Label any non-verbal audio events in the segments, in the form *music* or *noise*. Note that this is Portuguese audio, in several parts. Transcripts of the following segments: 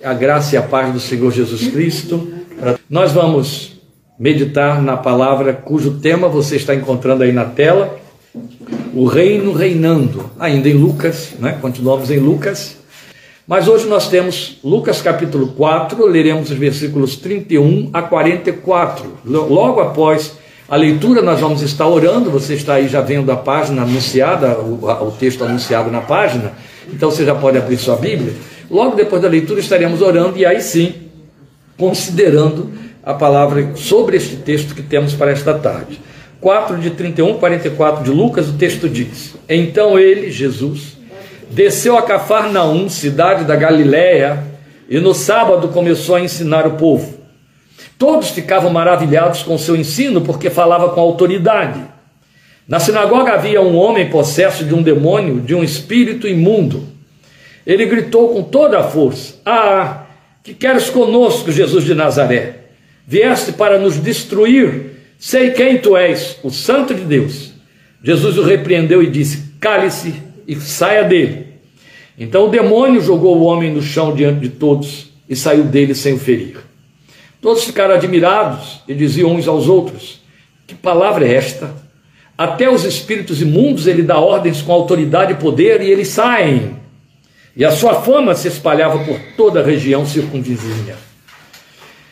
A graça e a paz do Senhor Jesus Cristo. Nós vamos meditar na palavra cujo tema você está encontrando aí na tela, o reino reinando, ainda em Lucas, né? Continuamos em Lucas. Mas hoje nós temos Lucas capítulo 4, leremos os versículos 31 a 44. Logo após a leitura, nós vamos estar orando. Você está aí já vendo a página anunciada, o, o texto anunciado na página, então você já pode abrir sua Bíblia. Logo depois da leitura estaremos orando e aí sim considerando a palavra sobre este texto que temos para esta tarde. 4 de 31, 44 de Lucas, o texto diz: Então ele, Jesus, desceu a Cafarnaum, cidade da Galiléia, e no sábado começou a ensinar o povo. Todos ficavam maravilhados com seu ensino, porque falava com autoridade. Na sinagoga havia um homem possesso de um demônio, de um espírito imundo. Ele gritou com toda a força: Ah, que queres conosco, Jesus de Nazaré? Vieste para nos destruir. Sei quem tu és, o Santo de Deus. Jesus o repreendeu e disse: Cale-se e saia dele. Então o demônio jogou o homem no chão diante de todos e saiu dele sem o ferir. Todos ficaram admirados e diziam uns aos outros: Que palavra é esta? Até os espíritos imundos ele dá ordens com autoridade e poder e eles saem. E a sua fama se espalhava por toda a região circunvizinha.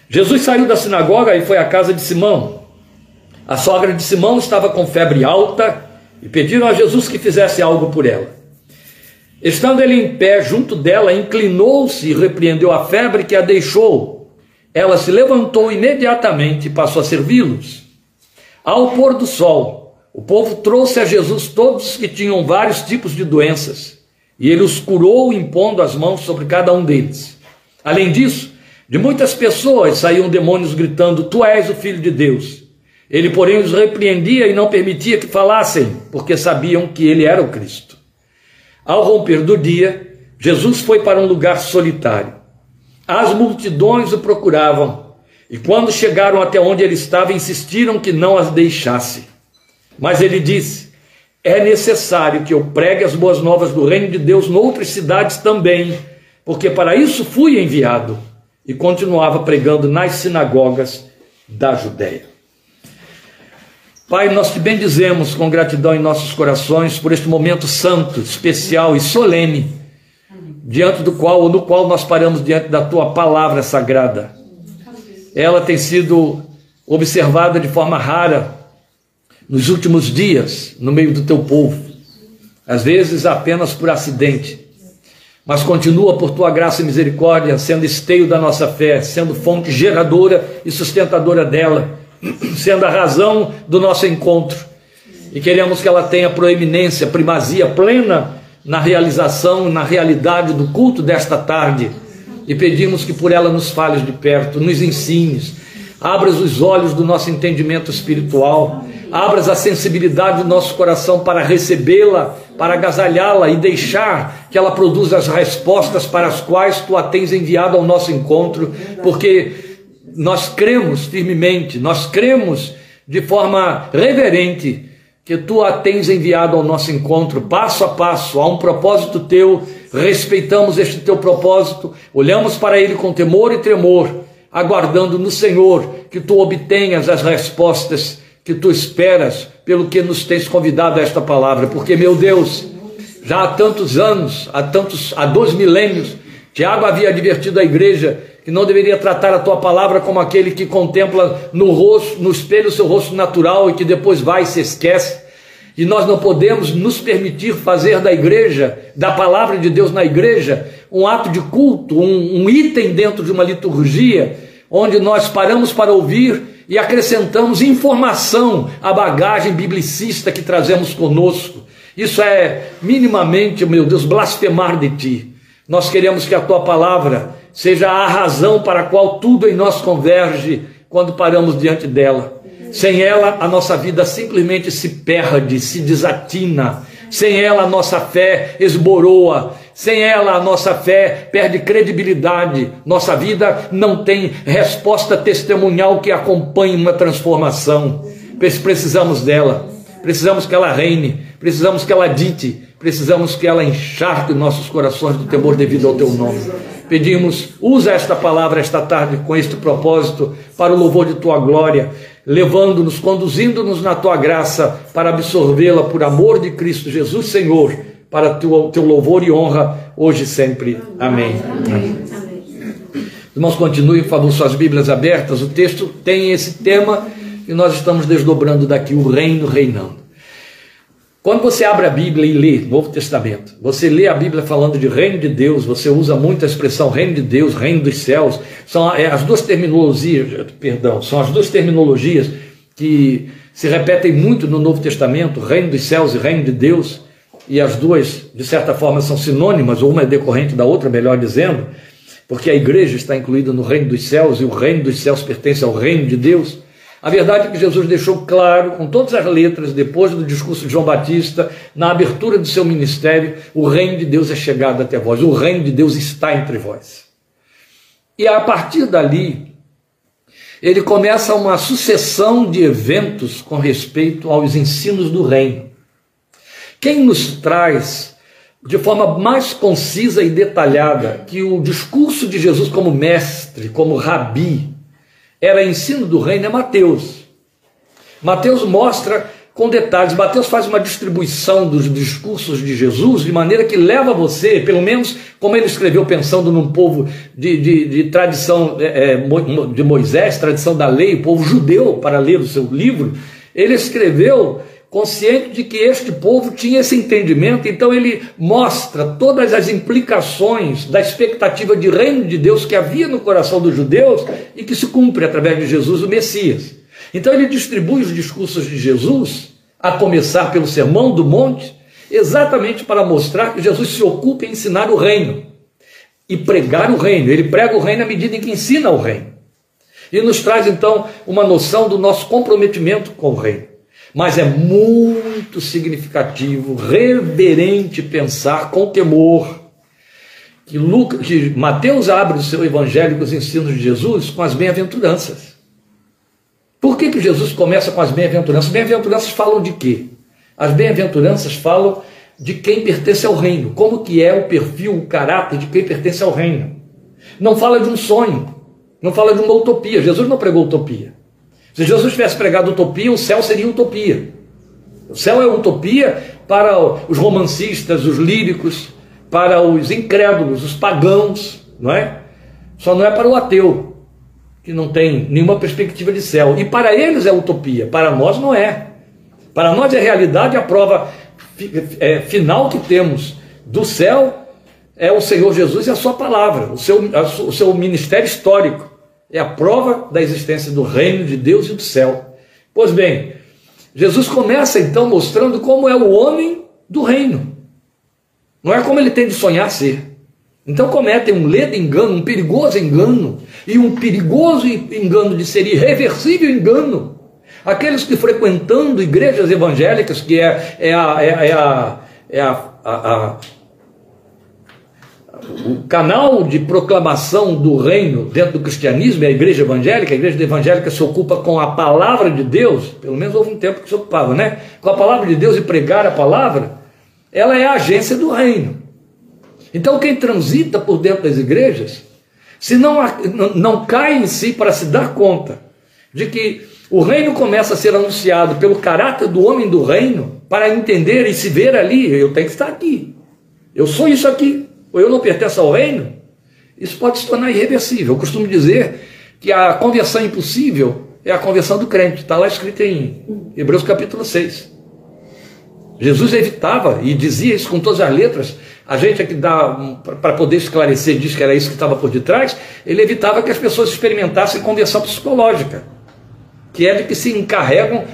Jesus saiu da sinagoga e foi à casa de Simão. A sogra de Simão estava com febre alta e pediram a Jesus que fizesse algo por ela. Estando ele em pé junto dela, inclinou-se e repreendeu a febre que a deixou. Ela se levantou imediatamente e passou a servi-los. Ao pôr do sol, o povo trouxe a Jesus todos que tinham vários tipos de doenças e ele os curou impondo as mãos sobre cada um deles. Além disso, de muitas pessoas saíam demônios gritando: Tu és o filho de Deus. Ele, porém, os repreendia e não permitia que falassem, porque sabiam que ele era o Cristo. Ao romper do dia, Jesus foi para um lugar solitário. As multidões o procuravam, e quando chegaram até onde ele estava, insistiram que não as deixasse. Mas ele disse: é necessário que eu pregue as boas novas do reino de Deus noutras cidades também, porque para isso fui enviado. E continuava pregando nas sinagogas da Judéia. Pai, nós te bendizemos com gratidão em nossos corações por este momento santo, especial e solene, diante do qual, no qual nós paramos diante da tua palavra sagrada. Ela tem sido observada de forma rara nos últimos dias no meio do teu povo, às vezes apenas por acidente, mas continua por tua graça e misericórdia sendo esteio da nossa fé, sendo fonte geradora e sustentadora dela, *clears throat* sendo a razão do nosso encontro. E queremos que ela tenha proeminência, primazia plena na realização, na realidade do culto desta tarde. E pedimos que por ela nos fales de perto, nos ensines, abras os olhos do nosso entendimento espiritual abras a sensibilidade do nosso coração para recebê-la, para agasalhá-la e deixar que ela produza as respostas para as quais tu a tens enviado ao nosso encontro, porque nós cremos firmemente, nós cremos de forma reverente que tu a tens enviado ao nosso encontro, passo a passo, a um propósito teu, respeitamos este teu propósito, olhamos para ele com temor e tremor, aguardando no Senhor que tu obtenhas as respostas que tu esperas pelo que nos tens convidado a esta palavra, porque, meu Deus, já há tantos anos, há tantos, há dois milênios, Tiago havia advertido a igreja que não deveria tratar a tua palavra como aquele que contempla no rosto, no espelho o seu rosto natural e que depois vai e se esquece. E nós não podemos nos permitir fazer da igreja, da palavra de Deus na igreja, um ato de culto, um, um item dentro de uma liturgia, onde nós paramos para ouvir e acrescentamos informação à bagagem biblicista que trazemos conosco. Isso é minimamente, meu Deus, blasfemar de ti. Nós queremos que a tua palavra seja a razão para a qual tudo em nós converge quando paramos diante dela. Sem ela, a nossa vida simplesmente se perde, se desatina. Sem ela, a nossa fé esboroa sem ela, a nossa fé perde credibilidade, nossa vida não tem resposta testemunhal que acompanhe uma transformação. Precisamos dela, precisamos que ela reine, precisamos que ela dite, precisamos que ela encharque nossos corações do temor devido ao teu nome. pedimos, usa esta palavra esta tarde com este propósito para o louvor de tua glória, levando-nos, conduzindo-nos na tua graça para absorvê-la por amor de Cristo Jesus, Senhor, para teu, teu louvor e honra hoje e sempre. Amém. Amém. Irmãos, continuem, por favor, suas Bíblias abertas. O texto tem esse tema e nós estamos desdobrando daqui o reino reinando. Quando você abre a Bíblia e lê Novo Testamento, você lê a Bíblia falando de reino de Deus, você usa muito a expressão reino de Deus, reino dos céus, são é, as duas terminologias, perdão, são as duas terminologias que se repetem muito no Novo Testamento, reino dos céus e reino de Deus, e as duas, de certa forma, são sinônimas, ou uma é decorrente da outra, melhor dizendo, porque a igreja está incluída no reino dos céus e o reino dos céus pertence ao reino de Deus. A verdade é que Jesus deixou claro, com todas as letras, depois do discurso de João Batista, na abertura do seu ministério, o reino de Deus é chegado até vós, o reino de Deus está entre vós. E a partir dali, ele começa uma sucessão de eventos com respeito aos ensinos do reino. Quem nos traz de forma mais concisa e detalhada que o discurso de Jesus como mestre, como rabi, era ensino do reino é Mateus. Mateus mostra com detalhes, Mateus faz uma distribuição dos discursos de Jesus de maneira que leva você, pelo menos como ele escreveu pensando num povo de, de, de tradição é, é de Moisés, tradição da lei, povo judeu para ler o seu livro, ele escreveu consciente de que este povo tinha esse entendimento, então ele mostra todas as implicações da expectativa de reino de Deus que havia no coração dos judeus e que se cumpre através de Jesus, o Messias. Então ele distribui os discursos de Jesus, a começar pelo Sermão do Monte, exatamente para mostrar que Jesus se ocupa em ensinar o reino e pregar o reino. Ele prega o reino à medida em que ensina o reino. E nos traz então uma noção do nosso comprometimento com o reino. Mas é muito significativo, reverente pensar com temor que, Lucas, que Mateus abre o seu evangelho com os ensinos de Jesus com as bem-aventuranças. Por que, que Jesus começa com as bem-aventuranças? Bem-aventuranças falam de quê? As bem-aventuranças falam de quem pertence ao reino, como que é o perfil, o caráter de quem pertence ao reino. Não fala de um sonho, não fala de uma utopia. Jesus não pregou utopia. Se Jesus tivesse pregado utopia, o céu seria utopia. O céu é utopia para os romancistas, os líricos, para os incrédulos, os pagãos, não é? Só não é para o ateu, que não tem nenhuma perspectiva de céu. E para eles é utopia, para nós não é. Para nós é realidade, a prova é, final que temos do céu é o Senhor Jesus e a sua palavra, o seu, o seu ministério histórico. É a prova da existência do reino de Deus e do céu. Pois bem, Jesus começa então mostrando como é o homem do reino. Não é como ele tem de sonhar ser. Então cometem um ledo engano, um perigoso engano, e um perigoso engano de ser irreversível engano. Aqueles que frequentando igrejas evangélicas, que é, é a, é, é a, é a, a, o canal de proclamação do reino dentro do cristianismo é a igreja evangélica. A igreja evangélica se ocupa com a palavra de Deus, pelo menos houve um tempo que se ocupava, né? Com a palavra de Deus e pregar a palavra, ela é a agência do reino. Então, quem transita por dentro das igrejas, se não, não cai em si para se dar conta de que o reino começa a ser anunciado pelo caráter do homem do reino, para entender e se ver ali, eu tenho que estar aqui. Eu sou isso aqui ou eu não pertenço ao reino, isso pode se tornar irreversível. Eu costumo dizer que a conversão impossível é a conversão do crente. Está lá escrito em Hebreus capítulo 6. Jesus evitava e dizia isso com todas as letras. A gente aqui dá para poder esclarecer, diz que era isso que estava por detrás. Ele evitava que as pessoas experimentassem conversão psicológica, que é de que se encarregam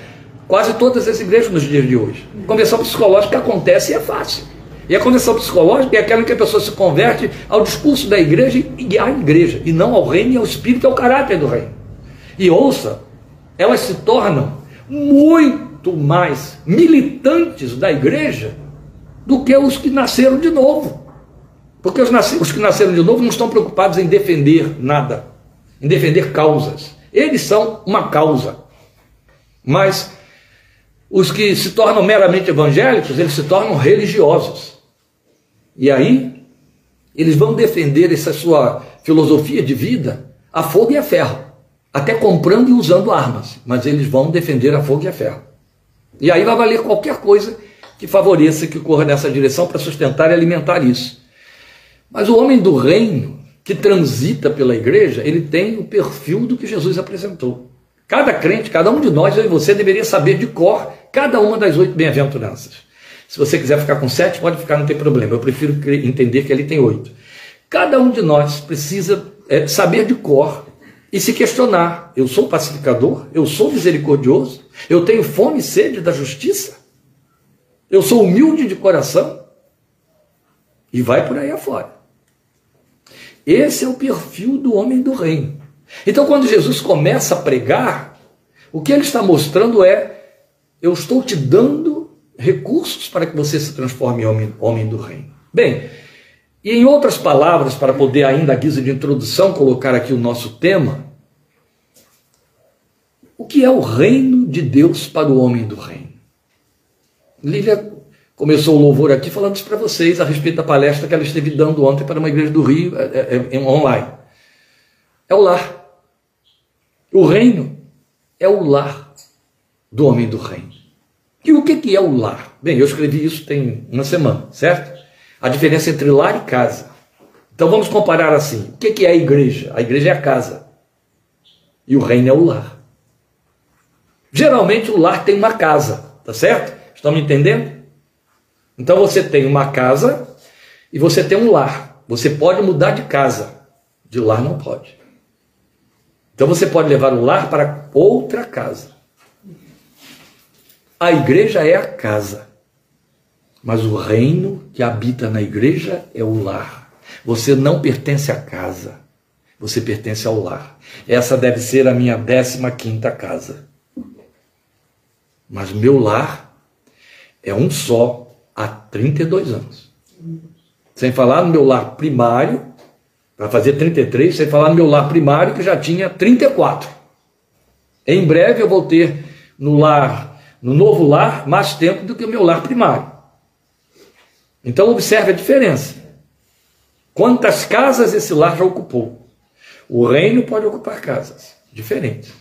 quase todas as igrejas nos dias de hoje. Conversão psicológica acontece e é fácil. E a conversão psicológica é aquela em que a pessoa se converte ao discurso da igreja e à igreja, e não ao reino e ao espírito, ao caráter do reino. E ouça, elas se tornam muito mais militantes da igreja do que os que nasceram de novo. Porque os, os que nasceram de novo não estão preocupados em defender nada, em defender causas. Eles são uma causa. Mas os que se tornam meramente evangélicos, eles se tornam religiosos. E aí Eles vão defender essa sua filosofia de vida a fogo e a ferro, até comprando e usando armas, mas eles vão defender a fogo e a ferro. E aí vai valer qualquer coisa que favoreça que corra nessa direção para sustentar e alimentar isso. Mas o homem do reino, que transita pela igreja, ele tem o perfil do que Jesus apresentou. Cada crente, cada um de nós, eu e você, deveria saber de cor cada uma das oito bem-aventuranças. Se você quiser ficar com sete, pode ficar, não tem problema. Eu prefiro entender que ele tem oito. Cada um de nós precisa é, saber de cor e se questionar: eu sou pacificador? Eu sou misericordioso? Eu tenho fome e sede da justiça? Eu sou humilde de coração? E vai por aí afora. Esse é o perfil do homem do reino. Então, quando Jesus começa a pregar, o que ele está mostrando é: eu estou te dando recursos para que você se transforme em homem, homem do reino. Bem, e em outras palavras, para poder ainda a guisa de introdução colocar aqui o nosso tema, o que é o reino de Deus para o homem do reino? Lília começou o louvor aqui falando isso para vocês a respeito da palestra que ela esteve dando ontem para uma igreja do Rio é, é, é, online. É o lar. O reino é o lar do homem do reino. E o que, é o lar? Bem, eu escrevi isso tem uma semana, certo? a diferença entre lar e casa. Então vamos comparar assim: o que é a igreja? A igreja é a casa e o reino é o lar. Geralmente o lar tem uma casa, tá certo? Estão me entendendo? Então você tem uma casa e você tem um lar. Você pode mudar de casa, de lar não pode. Então você pode levar o lar para outra casa. A igreja é a casa. Mas o reino que habita na igreja é o lar. Você não pertence à casa, você pertence ao lar. Essa deve ser a minha décima quinta casa. Mas meu lar é um só há 32 anos. Sem falar no meu lar primário, para fazer 33, sem falar no meu lar primário, que já tinha 34. Em breve eu vou ter no lar, no novo lar, mais tempo do que o meu lar primário. Então observe a diferença. Quantas casas esse lar já ocupou? O reino pode ocupar casas diferentes.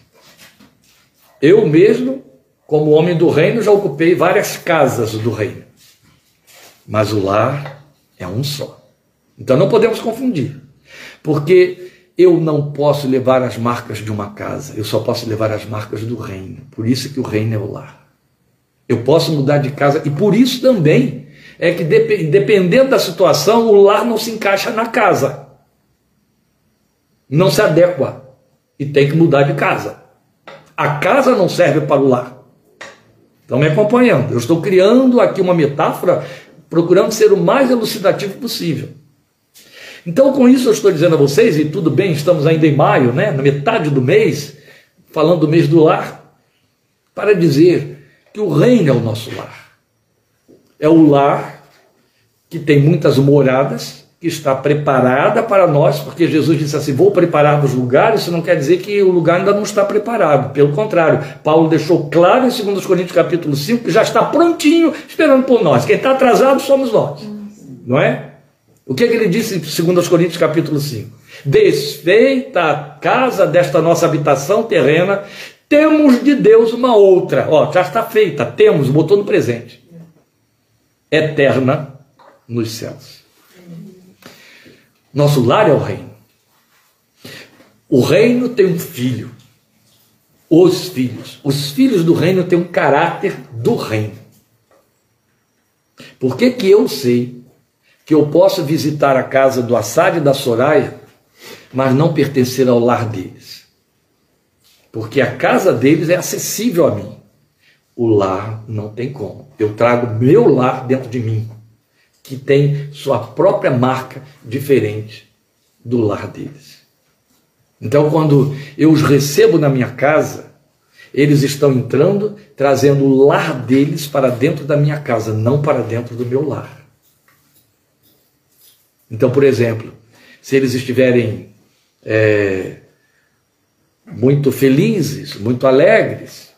Eu mesmo, como homem do reino, já ocupei várias casas do reino. Mas o lar é um só. Então não podemos confundir. Porque eu não posso levar as marcas de uma casa, eu só posso levar as marcas do reino. Por isso que o reino é o lar. Eu posso mudar de casa e por isso também é que dependendo da situação, o lar não se encaixa na casa. Não se adequa. E tem que mudar de casa. A casa não serve para o lar. Estão me acompanhando? Eu estou criando aqui uma metáfora, procurando ser o mais elucidativo possível. Então, com isso, eu estou dizendo a vocês, e tudo bem, estamos ainda em maio, né, na metade do mês, falando do mês do lar, para dizer que o reino é o nosso lar é o lar que tem muitas moradas, que está preparada para nós, porque Jesus disse assim: Vou preparar os lugares. Isso não quer dizer que o lugar ainda não está preparado, pelo contrário, Paulo deixou claro em 2 Coríntios capítulo 5 que já está prontinho, esperando por nós. Quem está atrasado somos nós, não é? O que, é que ele disse em 2 Coríntios capítulo 5? Desfeita a casa desta nossa habitação terrena, temos de Deus uma outra. Ó, já está feita, temos, botou no presente eterna nos céus. Nosso lar é o reino. O reino tem um filho. Os filhos. Os filhos do reino têm um caráter do reino. Por que, que eu sei que eu posso visitar a casa do Assad e da Soraya, mas não pertencer ao lar deles? Porque a casa deles é acessível a mim. O lar não tem como. Eu trago meu lar dentro de mim, que tem sua própria marca diferente do lar deles. Então, quando eu os recebo na minha casa, eles estão entrando, trazendo o lar deles para dentro da minha casa, não para dentro do meu lar. Então, por exemplo, se eles estiverem é, muito felizes, muito alegres,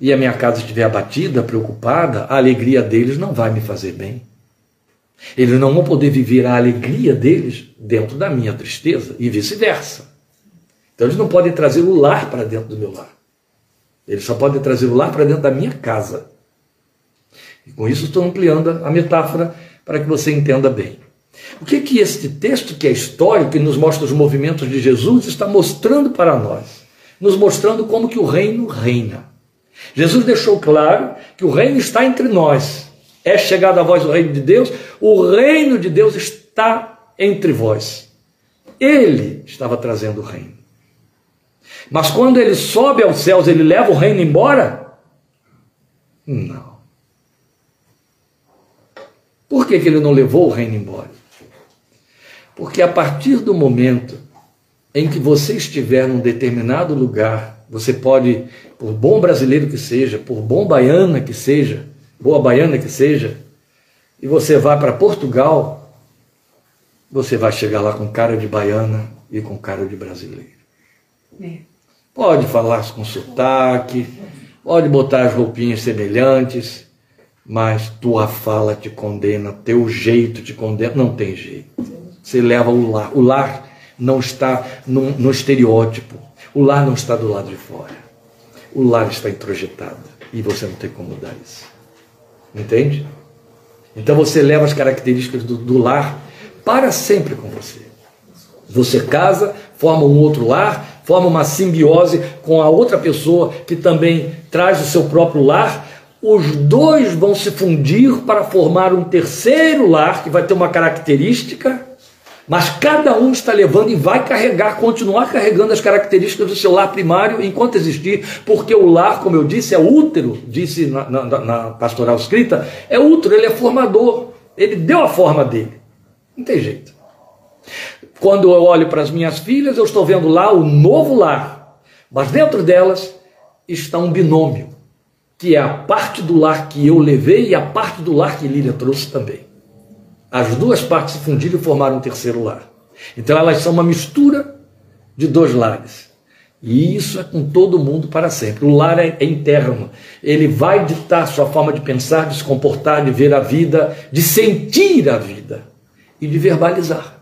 e a minha casa estiver abatida, preocupada, a alegria deles não vai me fazer bem. Eles não vão poder viver a alegria deles dentro da minha tristeza e vice-versa. Então eles não podem trazer o lar para dentro do meu lar. Eles só podem trazer o lar para dentro da minha casa. E com isso estou ampliando a metáfora para que você entenda bem. O que que este texto, que é histórico, que nos mostra os movimentos de Jesus, está mostrando para nós? Nos mostrando como que o reino reina. Jesus deixou claro que o reino está entre nós. É chegado a vós o reino de Deus, o reino de Deus está entre vós. Ele estava trazendo o reino. Mas quando ele sobe aos céus, ele leva o reino embora? Não. Por que, que ele não levou o reino embora? Porque a partir do momento em que você estiver num determinado lugar, você pode, por bom brasileiro que seja, por bom baiana que seja, boa baiana que seja, e você vai para Portugal, você vai chegar lá com cara de baiana e com cara de brasileiro. É. Pode falar com sotaque, pode botar as roupinhas semelhantes, mas tua fala te condena, teu jeito te condena, não tem jeito. Você leva o lar. O lar não está no, no estereótipo. O lar não está do lado de fora. O lar está introjetado. E você não tem como mudar isso. Entende? Então você leva as características do, do lar para sempre com você. Você casa, forma um outro lar, forma uma simbiose com a outra pessoa que também traz o seu próprio lar. Os dois vão se fundir para formar um terceiro lar que vai ter uma característica mas cada um está levando e vai carregar, continuar carregando as características do seu lar primário enquanto existir, porque o lar, como eu disse, é útero, disse na, na, na pastoral escrita, é útero, ele é formador, ele deu a forma dele. Não tem jeito. Quando eu olho para as minhas filhas, eu estou vendo lá o novo lar, mas dentro delas está um binômio, que é a parte do lar que eu levei e a parte do lar que Lília trouxe também. As duas partes se fundiram e formaram um terceiro lar. Então elas são uma mistura de dois lares. E isso é com todo mundo para sempre. O lar é, interno. Ele vai ditar sua forma de pensar, de se comportar, de ver a vida, de sentir a vida e de verbalizar.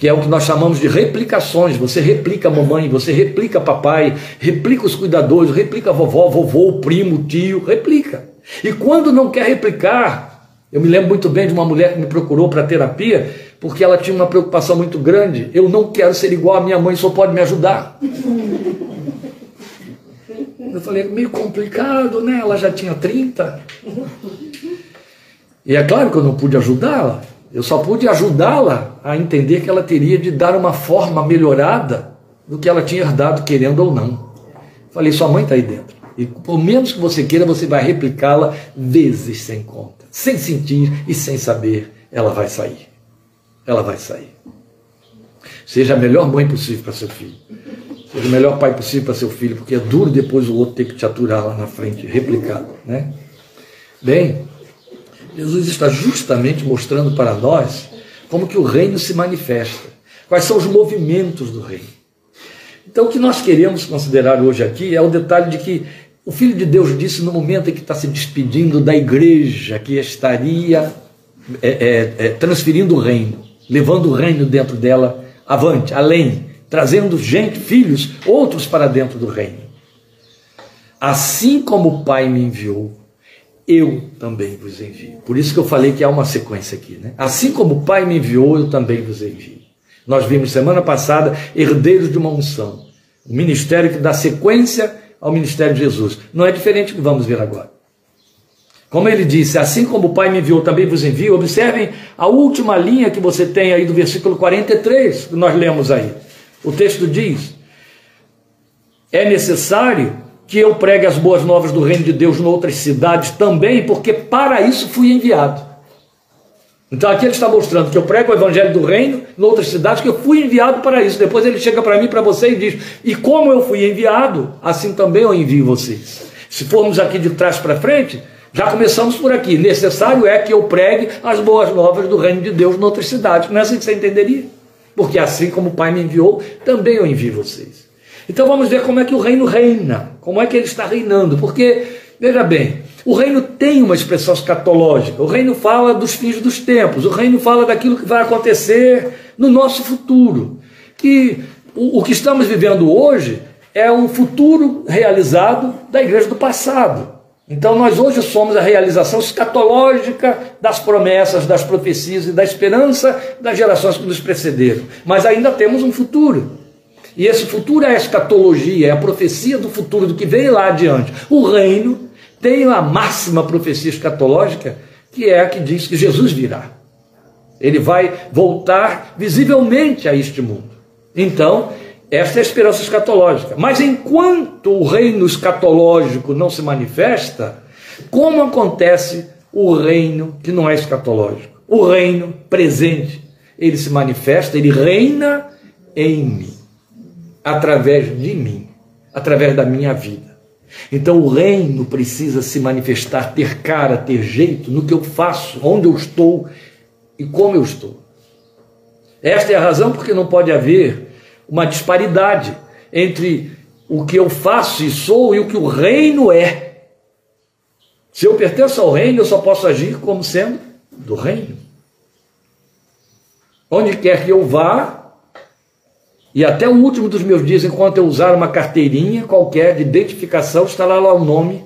Que, é o que nós chamamos de replicações. Você replica a mamãe, você replica papai, replica os cuidadores, replica a vovó, vovô, primo, tio, replica. E quando não quer replicar, eu me lembro muito bem de uma mulher que me procurou para terapia, porque ela tinha uma preocupação muito grande. Eu não quero ser igual à minha mãe, só pode me ajudar. *laughs* Eu falei, meio complicado, né? Ela já tinha 30. E é claro que eu não pude ajudá-la. Eu só pude ajudá-la a entender que ela teria de dar uma forma melhorada do que ela tinha herdado, querendo ou não. Falei, sua mãe está aí dentro. E por menos que você queira, você vai replicá-la vezes sem conta sem sentir e sem saber, ela vai sair. Ela vai sair. Seja a melhor mãe possível para seu filho. Seja o melhor pai possível para seu filho, porque é duro depois o outro ter que te aturar lá na frente, replicado. Né? Bem, Jesus está justamente mostrando para nós como que o reino se manifesta. Quais são os movimentos do reino. Então, o que nós queremos considerar hoje aqui é o detalhe de que o Filho de Deus disse no momento em que está se despedindo da igreja que estaria é, é, é, transferindo o reino, levando o reino dentro dela avante, além, trazendo gente, filhos, outros para dentro do reino. Assim como o Pai me enviou, eu também vos envio. Por isso que eu falei que há uma sequência aqui, né? Assim como o Pai me enviou, eu também vos envio. Nós vimos semana passada herdeiros de uma unção, um ministério que dá sequência ao ministério de Jesus. Não é diferente do que vamos ver agora. Como ele disse, assim como o Pai me enviou, também vos envio. Observem a última linha que você tem aí do versículo 43, que nós lemos aí. O texto diz: É necessário que eu pregue as boas novas do reino de Deus em outras cidades também, porque para isso fui enviado. Então aqui ele está mostrando que eu prego o evangelho do reino em outras cidades, que eu fui enviado para isso. Depois ele chega para mim, para você e diz: E como eu fui enviado, assim também eu envio vocês. Se formos aqui de trás para frente, já começamos por aqui. Necessário é que eu pregue as boas novas do reino de Deus em outras cidades. Não é assim que você entenderia? Porque assim como o Pai me enviou, também eu envio vocês. Então vamos ver como é que o reino reina, como é que ele está reinando. Porque, veja bem, o reino tem uma expressão escatológica. O reino fala dos fins dos tempos. O reino fala daquilo que vai acontecer no nosso futuro. Que o, o que estamos vivendo hoje é um futuro realizado da igreja do passado. Então nós hoje somos a realização escatológica das promessas, das profecias e da esperança das gerações que nos precederam. Mas ainda temos um futuro. E esse futuro é a escatologia, é a profecia do futuro, do que vem lá adiante. O reino tem a máxima profecia escatológica, que é a que diz que Jesus virá. Ele vai voltar visivelmente a este mundo. Então, esta é a esperança escatológica. Mas enquanto o reino escatológico não se manifesta, como acontece o reino que não é escatológico? O reino presente, ele se manifesta, ele reina em mim, através de mim, através da minha vida. Então o reino precisa se manifestar, ter cara, ter jeito no que eu faço, onde eu estou e como eu estou. Esta é a razão porque não pode haver uma disparidade entre o que eu faço e sou e o que o reino é. Se eu pertenço ao reino, eu só posso agir como sendo do reino. Onde quer que eu vá, e até o último dos meus dias, enquanto eu usar uma carteirinha qualquer de identificação, estará lá o nome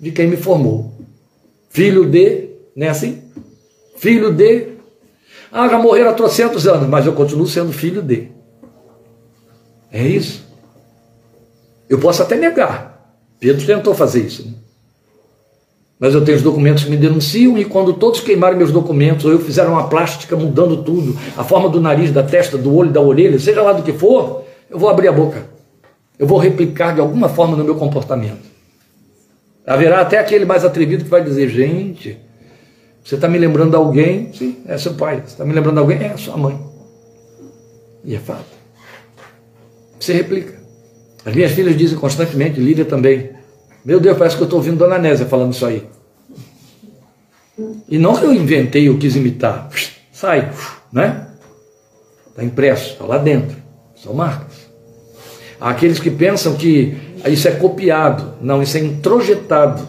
de quem me formou. Filho de, não é assim? Filho de. Ah, já morreram há trocentos anos, mas eu continuo sendo filho de. É isso. Eu posso até negar. Pedro tentou fazer isso. Né? Mas eu tenho os documentos que me denunciam, e quando todos queimaram meus documentos, ou eu fizeram uma plástica mudando tudo, a forma do nariz, da testa, do olho, da orelha, seja lá do que for, eu vou abrir a boca. Eu vou replicar de alguma forma no meu comportamento. Haverá até aquele mais atrevido que vai dizer: gente, você está me lembrando de alguém? Sim, é seu pai. Você está me lembrando de alguém? É sua mãe. E é fato. Você replica. As minhas filhas dizem constantemente, Lídia também. Meu Deus, parece que eu estou ouvindo Dona Nésia falando isso aí. E não que eu inventei ou quis imitar. Sai, né? Está impresso, está lá dentro. São marcas. Há aqueles que pensam que isso é copiado. Não, isso é introjetado.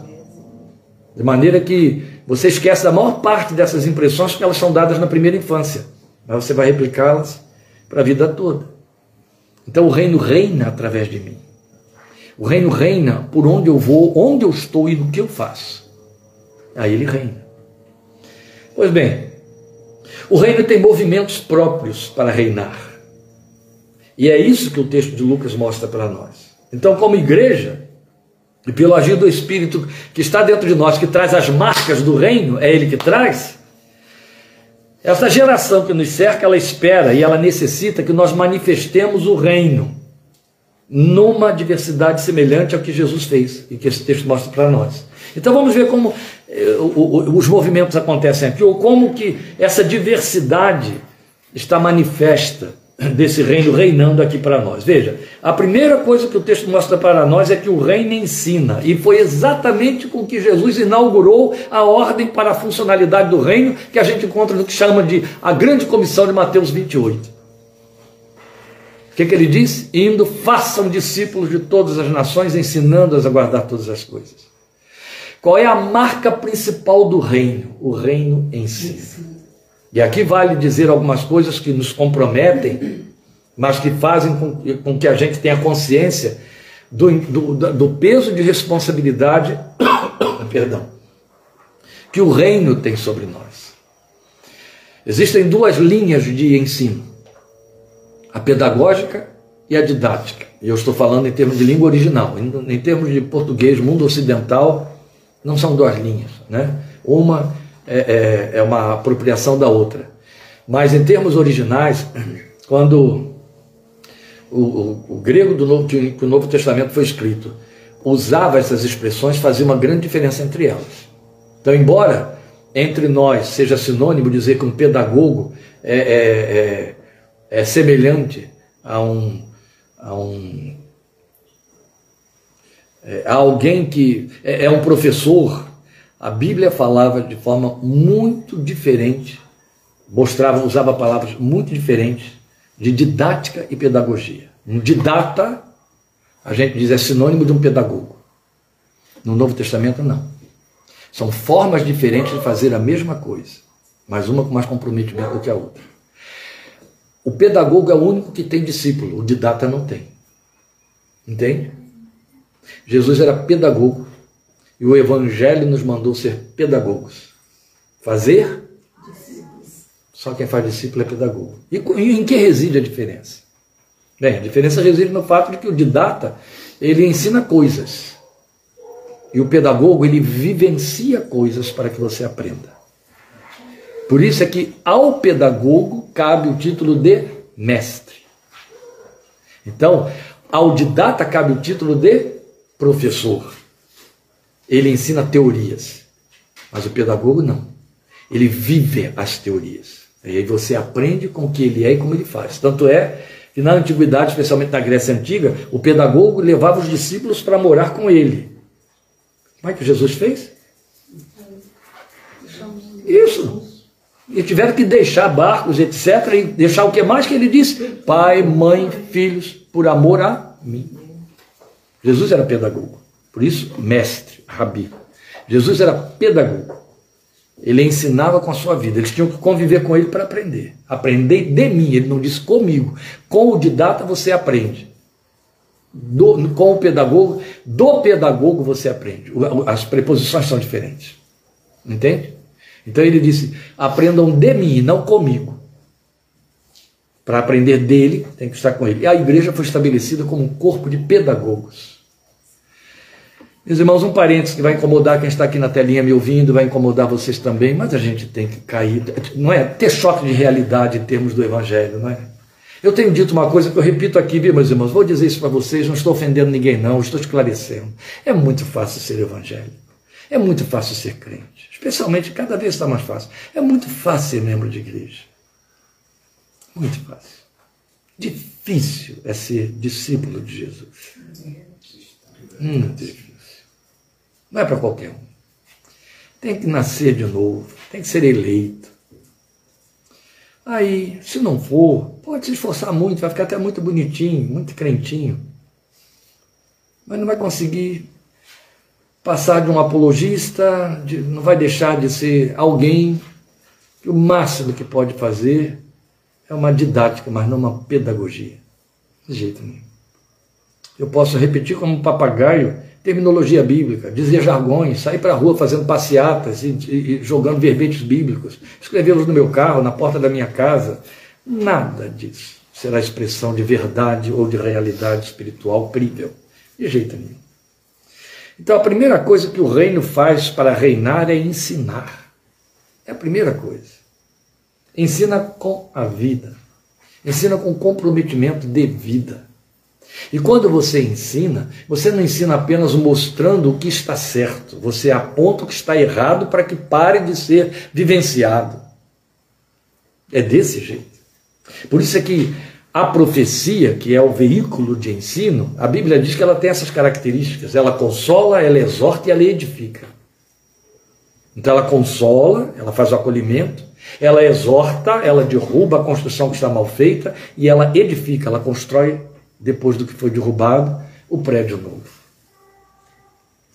De maneira que você esquece da maior parte dessas impressões que elas são dadas na primeira infância. Mas você vai replicá-las para a vida toda. Então o reino reina através de mim. O reino reina por onde eu vou, onde eu estou e do que eu faço. Aí ele reina. Pois bem, o reino tem movimentos próprios para reinar. E é isso que o texto de Lucas mostra para nós. Então, como igreja, e pelo agir do Espírito que está dentro de nós, que traz as marcas do reino, é ele que traz, essa geração que nos cerca, ela espera e ela necessita que nós manifestemos o reino numa diversidade semelhante ao que Jesus fez e que esse texto mostra para nós. Então vamos ver como eh, os movimentos acontecem aqui, ou como que essa diversidade está manifesta desse reino reinando aqui para nós. Veja, a primeira coisa que o texto mostra para nós é que o reino ensina, e foi exatamente com que Jesus inaugurou a ordem para a funcionalidade do reino que a gente encontra no que chama de a grande comissão de Mateus 28. Que, que ele diz? Indo, façam discípulos de todas as nações, ensinando-as a guardar todas as coisas. Qual é a marca principal do reino? O reino ensina. E aqui vale dizer algumas coisas que nos comprometem, mas que fazem com, com que a gente tenha consciência do, do, do peso de responsabilidade *coughs* perdão, que o reino tem sobre nós. Existem duas linhas de ensino: a pedagógica e a didática. E eu estou falando em termos de língua original, em, termos de português, mundo ocidental, não são duas linhas. Né? Uma é, é, é uma apropriação da outra. Mas em termos originais, *clears throat* quando o, o, o grego do Novo, que o Novo Testamento foi escrito usava essas expressões, fazia uma grande diferença entre elas. Então, embora entre nós seja sinônimo dizer que um pedagogo é, é, é, é semelhante a um, a um é, a alguém que é, é um professor a Bíblia falava de forma muito diferente, mostrava, usava palavras muito diferentes de didática e pedagogia. Um didata, a gente diz, é sinônimo de um pedagogo. No Novo Testamento, não. São formas diferentes de fazer a mesma coisa, mas uma com mais comprometimento do que a outra. O pedagogo é o único que tem discípulo, o didata não tem. Entende? Jesus era pedagogo e o Evangelho nos mandou ser pedagogos. Fazer? Só quem faz discípulo é pedagogo. E em que reside a diferença? Bem, a diferença reside no fato de que o didata ele ensina coisas e o pedagogo ele vivencia coisas para que você aprenda. Por isso é que ao pedagogo cabe o título de mestre. Então, ao didata cabe o título de professor. Ele ensina teorias, mas o pedagogo não. Ele vive as teorias. E aí você aprende com o que ele é e como ele faz. Tanto é que na antiguidade, especialmente na Grécia Antiga, o pedagogo levava os discípulos para morar com ele. Como é que Jesus fez? Isso. E tiveram que deixar barcos, etc. E deixar o que mais que ele disse? Pai, mãe, filhos, por amor a mim. Jesus era pedagogo. Por isso, mestre, rabi. Jesus era pedagogo. Ele ensinava com a sua vida. Eles tinham que conviver com ele para aprender. Aprender de mim. Ele não disse comigo. Com o didata você aprende. Do, com o pedagogo, do pedagogo você aprende. As preposições são diferentes. Entende? Então ele disse: aprendam de mim, não comigo. Para aprender dele, tem que estar com ele. E a igreja foi estabelecida como um corpo de pedagogos. Meus irmãos, um parênteses que vai incomodar quem está aqui na telinha me ouvindo, vai incomodar vocês também, mas a gente tem que cair, não é? Ter choque de realidade em termos do Evangelho, não é? Eu tenho dito uma coisa que eu repito aqui, viu, meus irmãos? Vou dizer isso para vocês, não estou ofendendo ninguém, não, estou esclarecendo. É muito fácil ser evangélico. É muito fácil ser crente. Especialmente, cada vez está mais fácil. É muito fácil ser membro de igreja. Muito fácil. Difícil é ser discípulo de Jesus. Muito difícil. Não é para qualquer um. Tem que nascer de novo, tem que ser eleito. Aí, se não for, pode se esforçar muito, vai ficar até muito bonitinho, muito crentinho. Mas não vai conseguir passar de um apologista, de, não vai deixar de ser alguém que o máximo que pode fazer é uma didática, mas não uma pedagogia. De jeito nenhum. Eu posso repetir como um papagaio terminologia bíblica, dizer jargões, sair para a rua fazendo passeatas e, e, e jogando verbetes bíblicos, escrevê-los no meu carro, na porta da minha casa. Nada disso será expressão de verdade ou de realidade espiritual crível. De jeito nenhum. Então a primeira coisa que o reino faz para reinar é ensinar. É a primeira coisa. Ensina com a vida. Ensina com comprometimento de vida. E quando você ensina, você não ensina apenas mostrando o que está certo, você aponta o que está errado para que pare de ser vivenciado. É desse jeito. Por isso é que a profecia, que é o veículo de ensino, a Bíblia diz que ela tem essas características. Ela consola, ela exorta e ela edifica. Então ela consola, ela faz o acolhimento, ela exorta, ela derruba a construção que está mal feita e ela edifica, ela constrói depois do que foi derrubado, o prédio novo.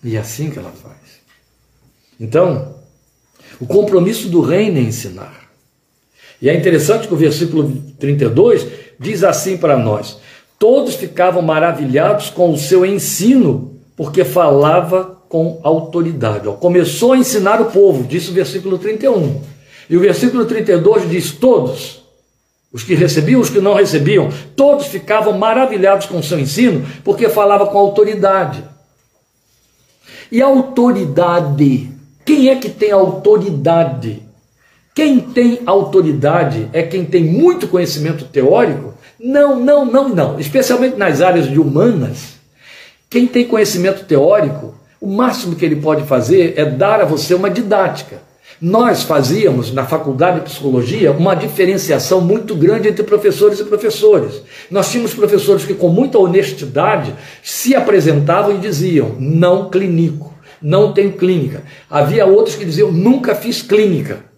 E é assim que ela faz. Então, o compromisso do reino é ensinar. E é interessante que o versículo 32 diz assim para nós: Todos ficavam maravilhados com o seu ensino, porque falava com autoridade. Começou a ensinar o povo, disse o versículo 31. E o versículo 32 diz: Todos os que recebiam, os que não recebiam, todos ficavam maravilhados com o seu ensino, porque falava com autoridade. E autoridade, quem é que tem autoridade? Quem tem autoridade é quem tem muito conhecimento teórico? Não, não, não, não. Especialmente nas áreas de humanas. Quem tem conhecimento teórico, o máximo que ele pode fazer é dar a você uma didática. Nós fazíamos na faculdade de psicologia uma diferenciação muito grande entre professores e professores. Nós tínhamos professores que, com muita honestidade, se apresentavam e diziam: não clínico, não tenho clínica. Havia outros que diziam: nunca fiz clínica.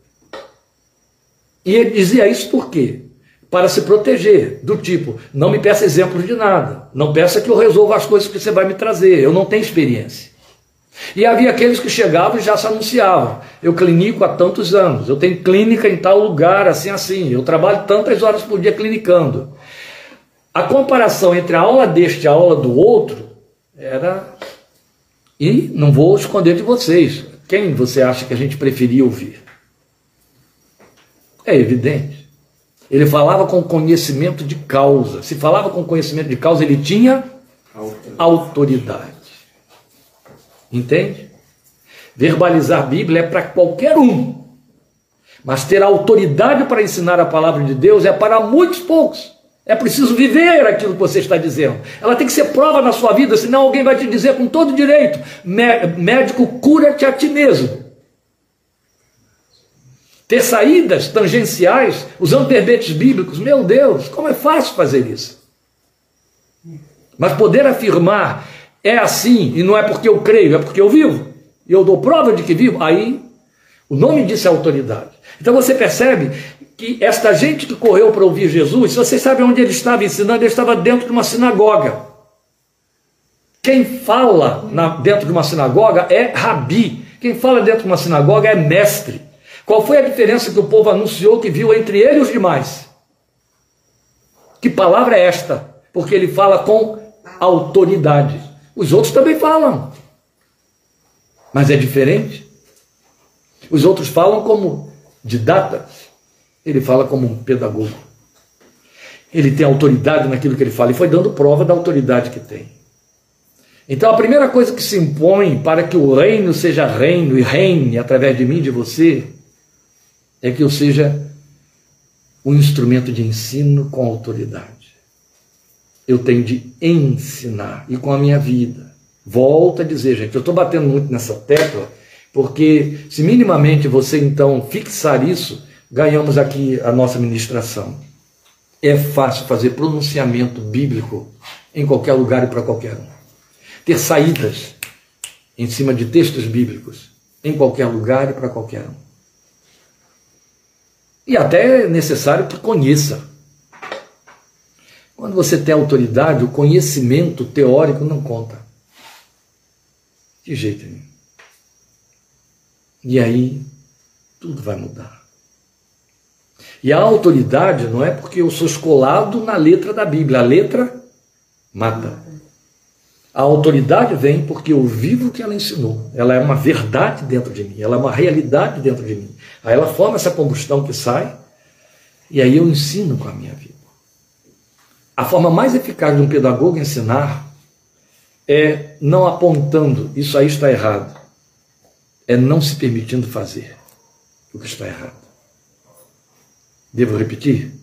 E ele dizia isso por quê? Para se proteger, do tipo, não me peça exemplos de nada, não peça que eu resolva as coisas que você vai me trazer, eu não tenho experiência. E havia aqueles que chegavam e já se anunciavam. Eu clinico há tantos anos, eu tenho clínica em tal lugar, assim, assim, eu trabalho tantas horas por dia clinicando. A comparação entre a aula deste e a aula do outro era. E não vou esconder de vocês. Quem você acha que a gente preferia ouvir? É evidente. Ele falava com conhecimento de causa. Se falava com conhecimento de causa, ele tinha autoridade. Entende? Verbalizar a Bíblia é para qualquer um. Mas ter autoridade para ensinar a palavra de Deus é para muitos poucos. É preciso viver aquilo que você está dizendo. Ela tem que ser prova na sua vida, senão alguém vai te dizer com todo direito: médico, cura-te a ti mesmo. Ter saídas tangenciais usando verbetes bíblicos, meu Deus, como é fácil fazer isso. Mas poder afirmar é assim, e não é porque eu creio, é porque eu vivo, e eu dou prova de que vivo, aí o nome disso é autoridade. Então você percebe que esta gente que correu para ouvir Jesus, se vocês sabem onde ele estava ensinando, ele estava dentro de uma sinagoga. Quem fala na, dentro de uma sinagoga é rabi. Quem fala dentro de uma sinagoga é mestre. Qual foi a diferença que o povo anunciou que viu entre ele e os demais? Que palavra é esta? Porque ele fala com autoridade. Os outros também falam. Mas é diferente. Os outros falam como didatas. Ele fala como um pedagogo. Ele tem autoridade naquilo que ele fala e foi dando prova da autoridade que tem. Então a primeira coisa que se impõe para que o reino seja reino e reine através de mim de você é que eu seja um instrumento de ensino com autoridade eu tenho de ensinar e com a minha vida. Volto a dizer, gente, eu estou batendo muito nessa tecla, porque se minimamente você então fixar isso, ganhamos aqui a nossa ministração. É fácil fazer pronunciamento bíblico em qualquer lugar e para qualquer um. Ter saídas em cima de textos bíblicos em qualquer lugar e para qualquer um. E até é necessário que conheça quando você tem autoridade, o conhecimento teórico não conta. De jeito nenhum. E aí, tudo vai mudar. E a autoridade não é porque eu sou escolado na letra da Bíblia. A letra mata. A autoridade vem porque eu vivo o que ela ensinou. Ela é uma verdade dentro de mim, ela é uma realidade dentro de mim. Aí ela forma essa combustão que sai, e aí eu ensino com a minha vida. A forma mais eficaz de um pedagogo ensinar é não apontando isso aí está errado, é não se permitindo fazer o que está errado. Devo repetir?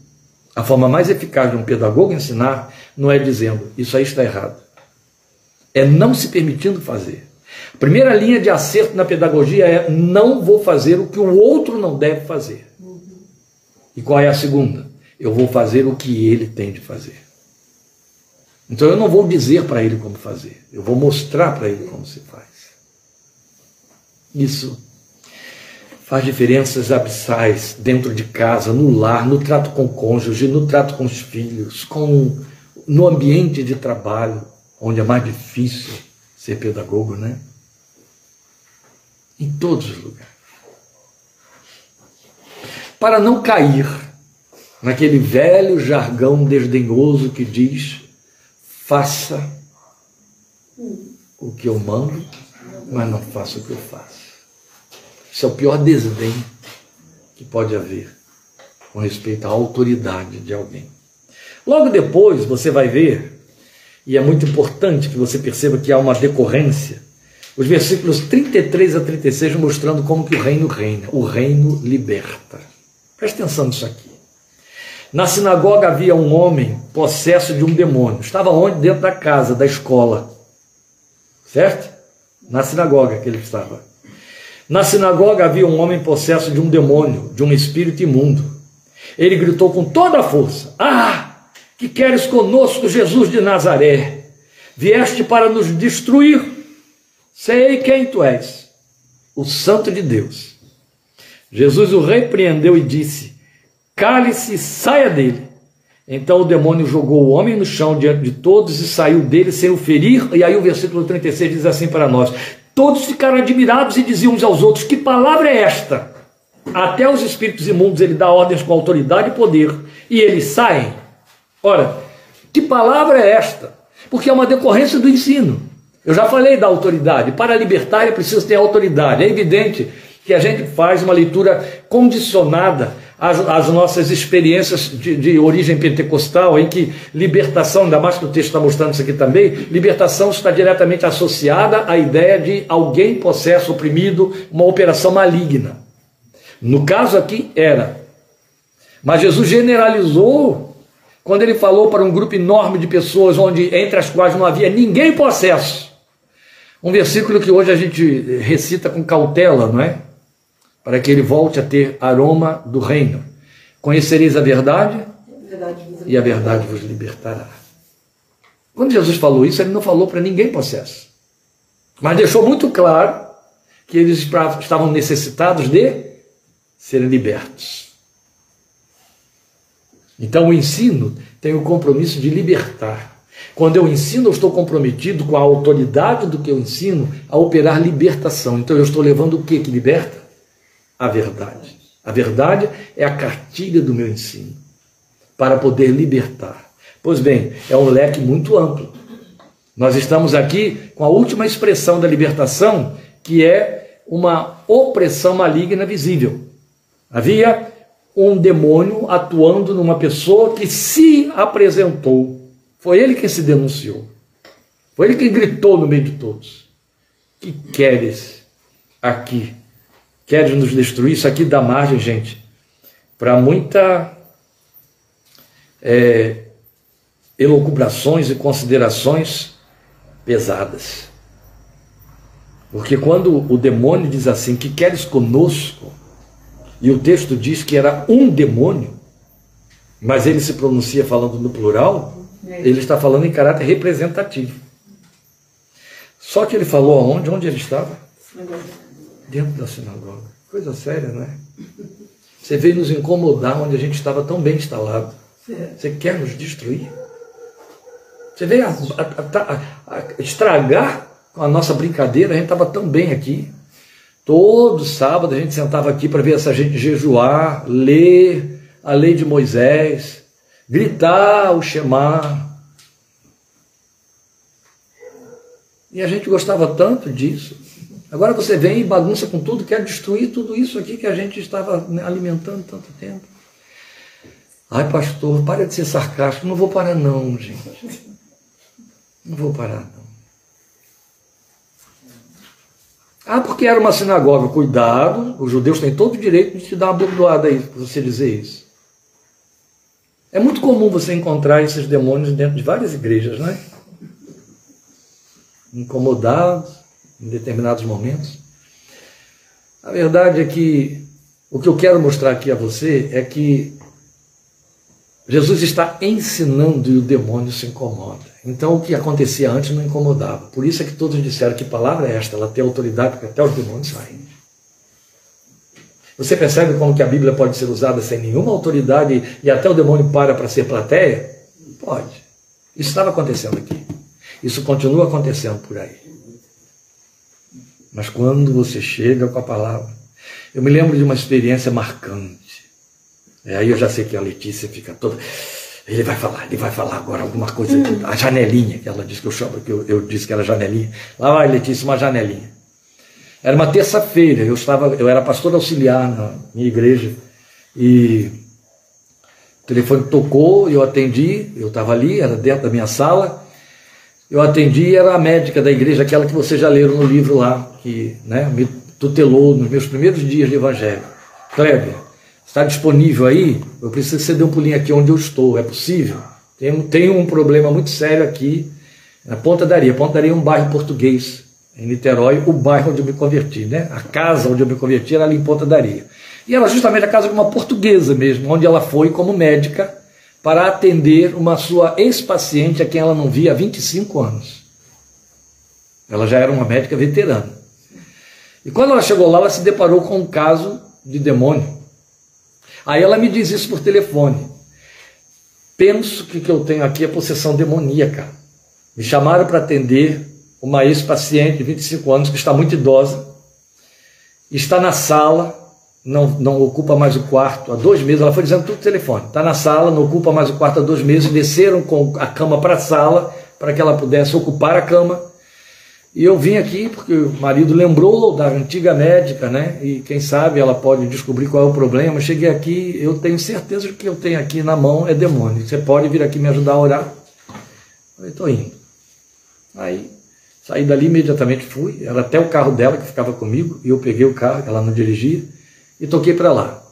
A forma mais eficaz de um pedagogo ensinar não é dizendo isso aí está errado, é não se permitindo fazer. A primeira linha de acerto na pedagogia é não vou fazer o que o outro não deve fazer. E qual é a segunda? Eu vou fazer o que ele tem de fazer. Então eu não vou dizer para ele como fazer, eu vou mostrar para ele como se faz. Isso faz diferenças abissais dentro de casa, no lar, no trato com o cônjuge, no trato com os filhos, com no ambiente de trabalho, onde é mais difícil ser pedagogo, né? Em todos os lugares. Para não cair naquele velho jargão desdenhoso que diz faça o que eu mando, mas não faça o que eu faço. Isso é o pior desdém que pode haver com respeito à autoridade de alguém. Logo depois você vai ver, e é muito importante que você perceba que há uma decorrência, os versículos 33 a 36 mostrando como que o reino reina, o reino liberta. Preste atenção nisso aqui. Na sinagoga havia um homem possesso de um demônio. Estava onde? Dentro da casa, da escola. Certo? Na sinagoga que ele estava. Na sinagoga havia um homem possesso de um demônio, de um espírito imundo. Ele gritou com toda a força: Ah, que queres conosco, Jesus de Nazaré? Vieste para nos destruir. Sei quem tu és, o Santo de Deus. Jesus o repreendeu e disse: Cale-se, saia dele. Então o demônio jogou o homem no chão diante de todos e saiu dele sem o ferir. E aí o versículo 36 diz assim para nós: todos ficaram admirados e diziam uns aos outros: Que palavra é esta? Até os espíritos imundos ele dá ordens com autoridade e poder, e eles saem. Ora, que palavra é esta? Porque é uma decorrência do ensino. Eu já falei da autoridade. Para libertar é preciso ter autoridade. É evidente que a gente faz uma leitura condicionada às, às nossas experiências de, de, origem pentecostal, em que libertação, ainda mais que o texto está mostrando isso aqui também, libertação está diretamente associada à ideia de alguém possesso, oprimido, uma operação maligna. No caso aqui era. Mas Jesus generalizou quando ele falou para um grupo enorme de pessoas, onde entre as quais não havia ninguém possesso. Um versículo que hoje a gente recita com cautela, não é? Para que ele volte a ter aroma do reino. Conhecereis a verdade, e a verdade vos libertará. Quando Jesus falou isso, ele não falou para ninguém possesso. Mas deixou muito claro que eles estavam necessitados de serem libertos. Então o ensino tem o compromisso de libertar. Quando eu ensino, eu estou comprometido com a autoridade do que eu ensino a operar libertação. Então eu estou levando o que que liberta? A verdade. A verdade é a cartilha do meu ensino para poder libertar. Pois bem, é um leque muito amplo. Nós estamos aqui com a última expressão da libertação, que é uma opressão maligna visível. Havia um demônio atuando numa pessoa que se apresentou. Foi ele quem se denunciou. Foi ele quem gritou no meio de todos. Que queres aqui? Queres nos destruir? Isso aqui dá margem, gente, para muita é, elucubrações e considerações pesadas. Porque quando o demônio diz assim, que queres conosco, e o texto diz que era um demônio, mas ele se pronuncia falando no plural, é. ele está falando em caráter representativo. Só que ele falou aonde? Onde ele estava? Dentro da sinagoga. Coisa séria, não é? Você veio nos incomodar onde a gente estava tão bem instalado. Você quer nos destruir? Você veio a, a, a, estragar com a nossa brincadeira, a gente estava tão bem aqui. Todo sábado a gente sentava aqui para ver essa gente jejuar, ler a lei de Moisés, gritar o Shema. E a gente gostava tanto disso. Agora você vem e bagunça com tudo, quer destruir tudo isso aqui que a gente estava né, alimentando tanto tempo. Ai, pastor, para de ser sarcástico. Não vou parar, não, gente. Não vou parar, não. Ah, porque era uma sinagoga. Cuidado, os judeus têm todo o direito de te dar uma bordoada aí, para você dizer isso. É muito comum você encontrar esses demônios dentro de várias igrejas, não é? Incomodados em determinados momentos. A verdade é que o que eu quero mostrar aqui a você é que Jesus está ensinando e o demônio se incomoda. Então o que acontecia antes não incomodava. Por isso é que todos disseram que palavra é esta, ela tem autoridade porque até os demônios saem. Você percebe como que a Bíblia pode ser usada sem nenhuma autoridade e até o demônio para para ser plateia? Pode. Isso estava acontecendo aqui. Isso continua acontecendo por aí. Mas quando você chega com a palavra, eu me lembro de uma experiência marcante. É, aí eu já sei que a Letícia fica toda. Ele vai falar, ele vai falar agora alguma coisa, hum. a janelinha, que ela disse que eu chamo, que eu, eu disse que era janelinha. Lá vai, Letícia, uma janelinha. Era uma terça-feira, eu estava, eu era pastor auxiliar na minha igreja e o telefone tocou, eu atendi, eu estava ali, era dentro da minha sala. Eu atendi, era a médica da igreja, aquela que vocês já leram no livro lá, que né, me tutelou nos meus primeiros dias de evangelho. Kleber, Está disponível aí? Eu preciso que você dê um pulinho aqui onde eu estou. É possível? Tenho, tenho um problema muito sério aqui na Ponta da Areia. Ponta da Areia é um bairro português em Niterói, o bairro onde eu me converti, né? A casa onde eu me converti era ali em Ponta da Areia. E era justamente a casa de uma portuguesa mesmo, onde ela foi como médica para atender uma sua ex-paciente a quem ela não via há 25 anos. Ela já era uma médica veterana. E quando ela chegou lá, ela se deparou com um caso de demônio. Aí ela me diz isso por telefone. Penso que o que eu tenho aqui é possessão demoníaca. Me chamaram para atender uma ex-paciente de 25 anos que está muito idosa, está na sala, não, não ocupa mais o quarto há dois meses, ela foi dizendo tudo no telefone, está na sala, não ocupa mais o quarto há dois meses, desceram com a cama para a sala para que ela pudesse ocupar a cama. E eu vim aqui porque o marido lembrou da antiga médica, né? E quem sabe ela pode descobrir qual é o problema. Cheguei aqui, eu tenho certeza que o que eu tenho aqui na mão é demônio. Você pode vir aqui me ajudar a orar? Eu estou indo. Aí saí dali imediatamente, fui. Era até o carro dela que ficava comigo. E eu peguei o carro, ela não dirigia, e toquei para lá.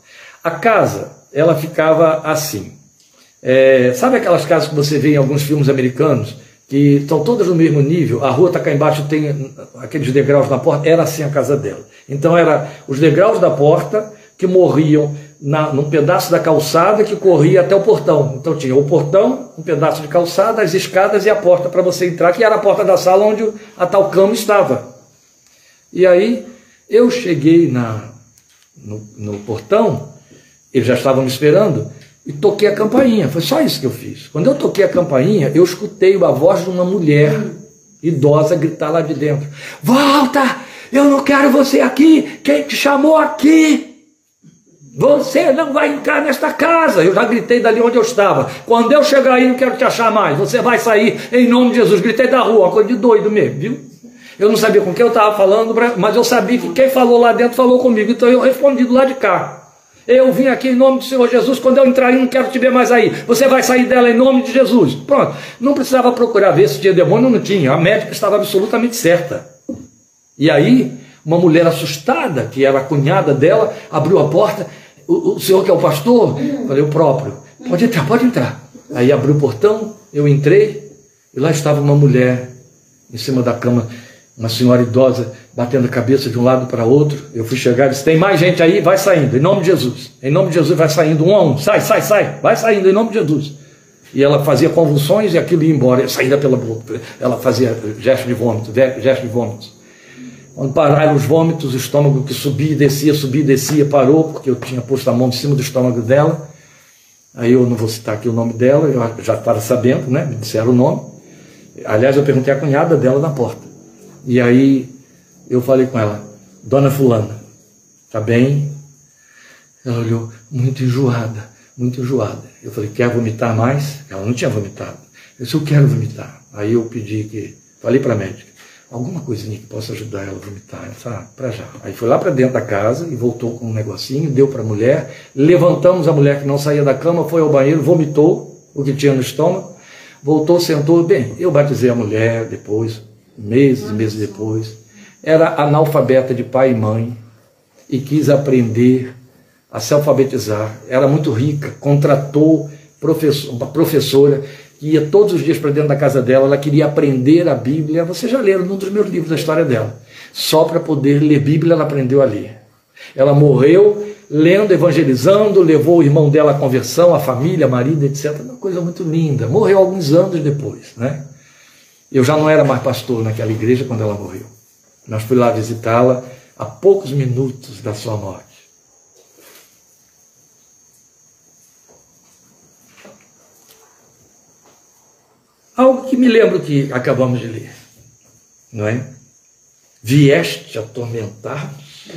A casa, ela ficava assim. É, sabe aquelas casas que você vê em alguns filmes americanos? Que estão todas no mesmo nível, a rua está cá embaixo, tem aqueles degraus na porta, era assim a casa dela. Então era os degraus da porta que morriam na, num pedaço da calçada que corria até o portão. Então tinha o portão, um pedaço de calçada, as escadas e a porta para você entrar, que era a porta da sala onde a tal cama estava. E aí eu cheguei na, no, no portão, eles já estavam me esperando, e toquei a campainha. Foi só isso que eu fiz. Quando eu toquei a campainha, eu escutei a voz de uma mulher idosa gritar lá de dentro: Volta! Eu não quero você aqui! Quem te chamou aqui? Você não vai entrar nesta casa. Eu já gritei dali onde eu estava. Quando eu chegar aí, não quero te achar mais. Você vai sair em nome de Jesus. Gritei da rua, coisa de doido mesmo, viu? Eu não sabia com quem eu estava falando, mas eu sabia que quem falou lá dentro falou comigo. Então eu respondi do lado de cá. Eu vim aqui em nome do Senhor Jesus. Quando eu entrar aí, não quero te ver mais aí. Você vai sair dela em nome de Jesus. Pronto. Não precisava procurar ver se tinha demônio, não tinha. A médica estava absolutamente certa. E aí, uma mulher assustada, que era a cunhada dela, abriu a porta. O, o senhor que é o pastor? Falei, o próprio. Pode entrar, pode entrar. Aí abriu o portão, eu entrei, e lá estava uma mulher em cima da cama uma senhora idosa batendo a cabeça de um lado para outro. Eu fui chegar e disse: Tem mais gente aí? Vai saindo, em nome de Jesus. Em nome de Jesus, vai saindo um a um. Sai, sai, sai. Vai saindo, em nome de Jesus. E ela fazia convulsões e aquilo ia embora, saía pela boca. Ela fazia gesto de vômito, gesto de vômitos. Quando pararam os vômitos, o estômago que subia e descia, subia e descia, parou, porque eu tinha posto a mão em cima do estômago dela. Aí eu não vou citar aqui o nome dela, eu já estava sabendo, né? Me disseram o nome. Aliás, eu perguntei à cunhada dela na porta. E aí eu falei com ela, Dona Fulana, tá bem? Ela olhou, muito enjoada, muito enjoada. Eu falei, quer vomitar mais? Ela não tinha vomitado. Eu disse, eu quero vomitar. Aí eu pedi que, falei para a médica, alguma coisinha que possa ajudar ela a vomitar. Ela falou, ah, para já. Aí foi lá para dentro da casa e voltou com um negocinho, deu para a mulher. Levantamos a mulher que não saía da cama, foi ao banheiro, vomitou o que tinha no estômago, voltou, sentou. Bem, eu batizei a mulher depois, meses e meses depois, era analfabeta de pai e mãe e quis aprender a se alfabetizar. Era muito rica, contratou professor, uma professora que ia todos os dias para dentro da casa dela, ela queria aprender a Bíblia. Você já leram num dos meus livros a história dela. Só para poder ler Bíblia ela aprendeu a ler. Ela morreu lendo, evangelizando, levou o irmão dela à conversão, a família, marido, etc. Uma coisa muito linda. Morreu alguns anos depois, né? Eu já não era mais pastor naquela igreja quando ela morreu. Nós fui lá visitá-la a poucos minutos da sua morte. Algo que me lembro que acabamos de ler, não é? Vieste atormentar-nos,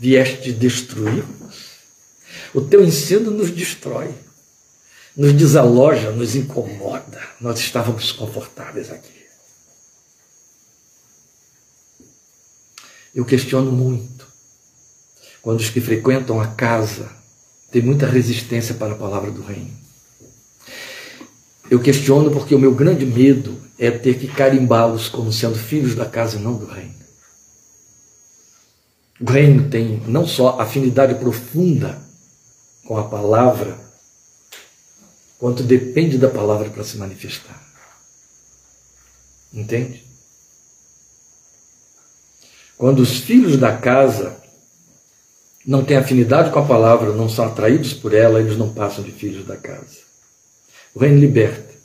vieste destruir-nos. O teu ensino nos destrói, nos desaloja, nos incomoda. Nós estávamos confortáveis aqui. Eu questiono muito. Quando os que frequentam a casa têm muita resistência para a palavra do reino. Eu questiono porque o meu grande medo é ter que carimbá-los como sendo filhos da casa e não do reino. O reino tem não só afinidade profunda com a palavra, quanto depende da palavra para se manifestar. Entende? Quando os filhos da casa não têm afinidade com a palavra, não são atraídos por ela, eles não passam de filhos da casa. O reino liberta.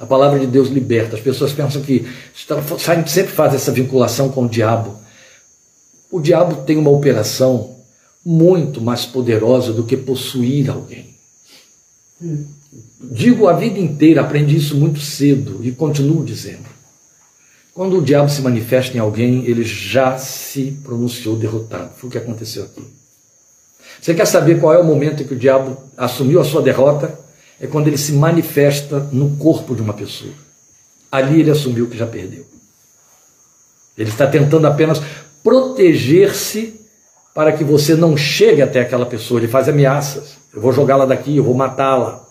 A palavra de Deus liberta. As pessoas pensam que sempre faz essa vinculação com o diabo. O diabo tem uma operação muito mais poderosa do que possuir alguém. Digo a vida inteira, aprendi isso muito cedo e continuo dizendo. Quando o diabo se manifesta em alguém, ele já se pronunciou derrotado. Foi o que aconteceu aqui. Você quer saber qual é o momento em que o diabo assumiu a sua derrota? É quando ele se manifesta no corpo de uma pessoa. Ali ele assumiu que já perdeu. Ele está tentando apenas proteger-se para que você não chegue até aquela pessoa. Ele faz ameaças. Eu vou jogá-la daqui, eu vou matá-la.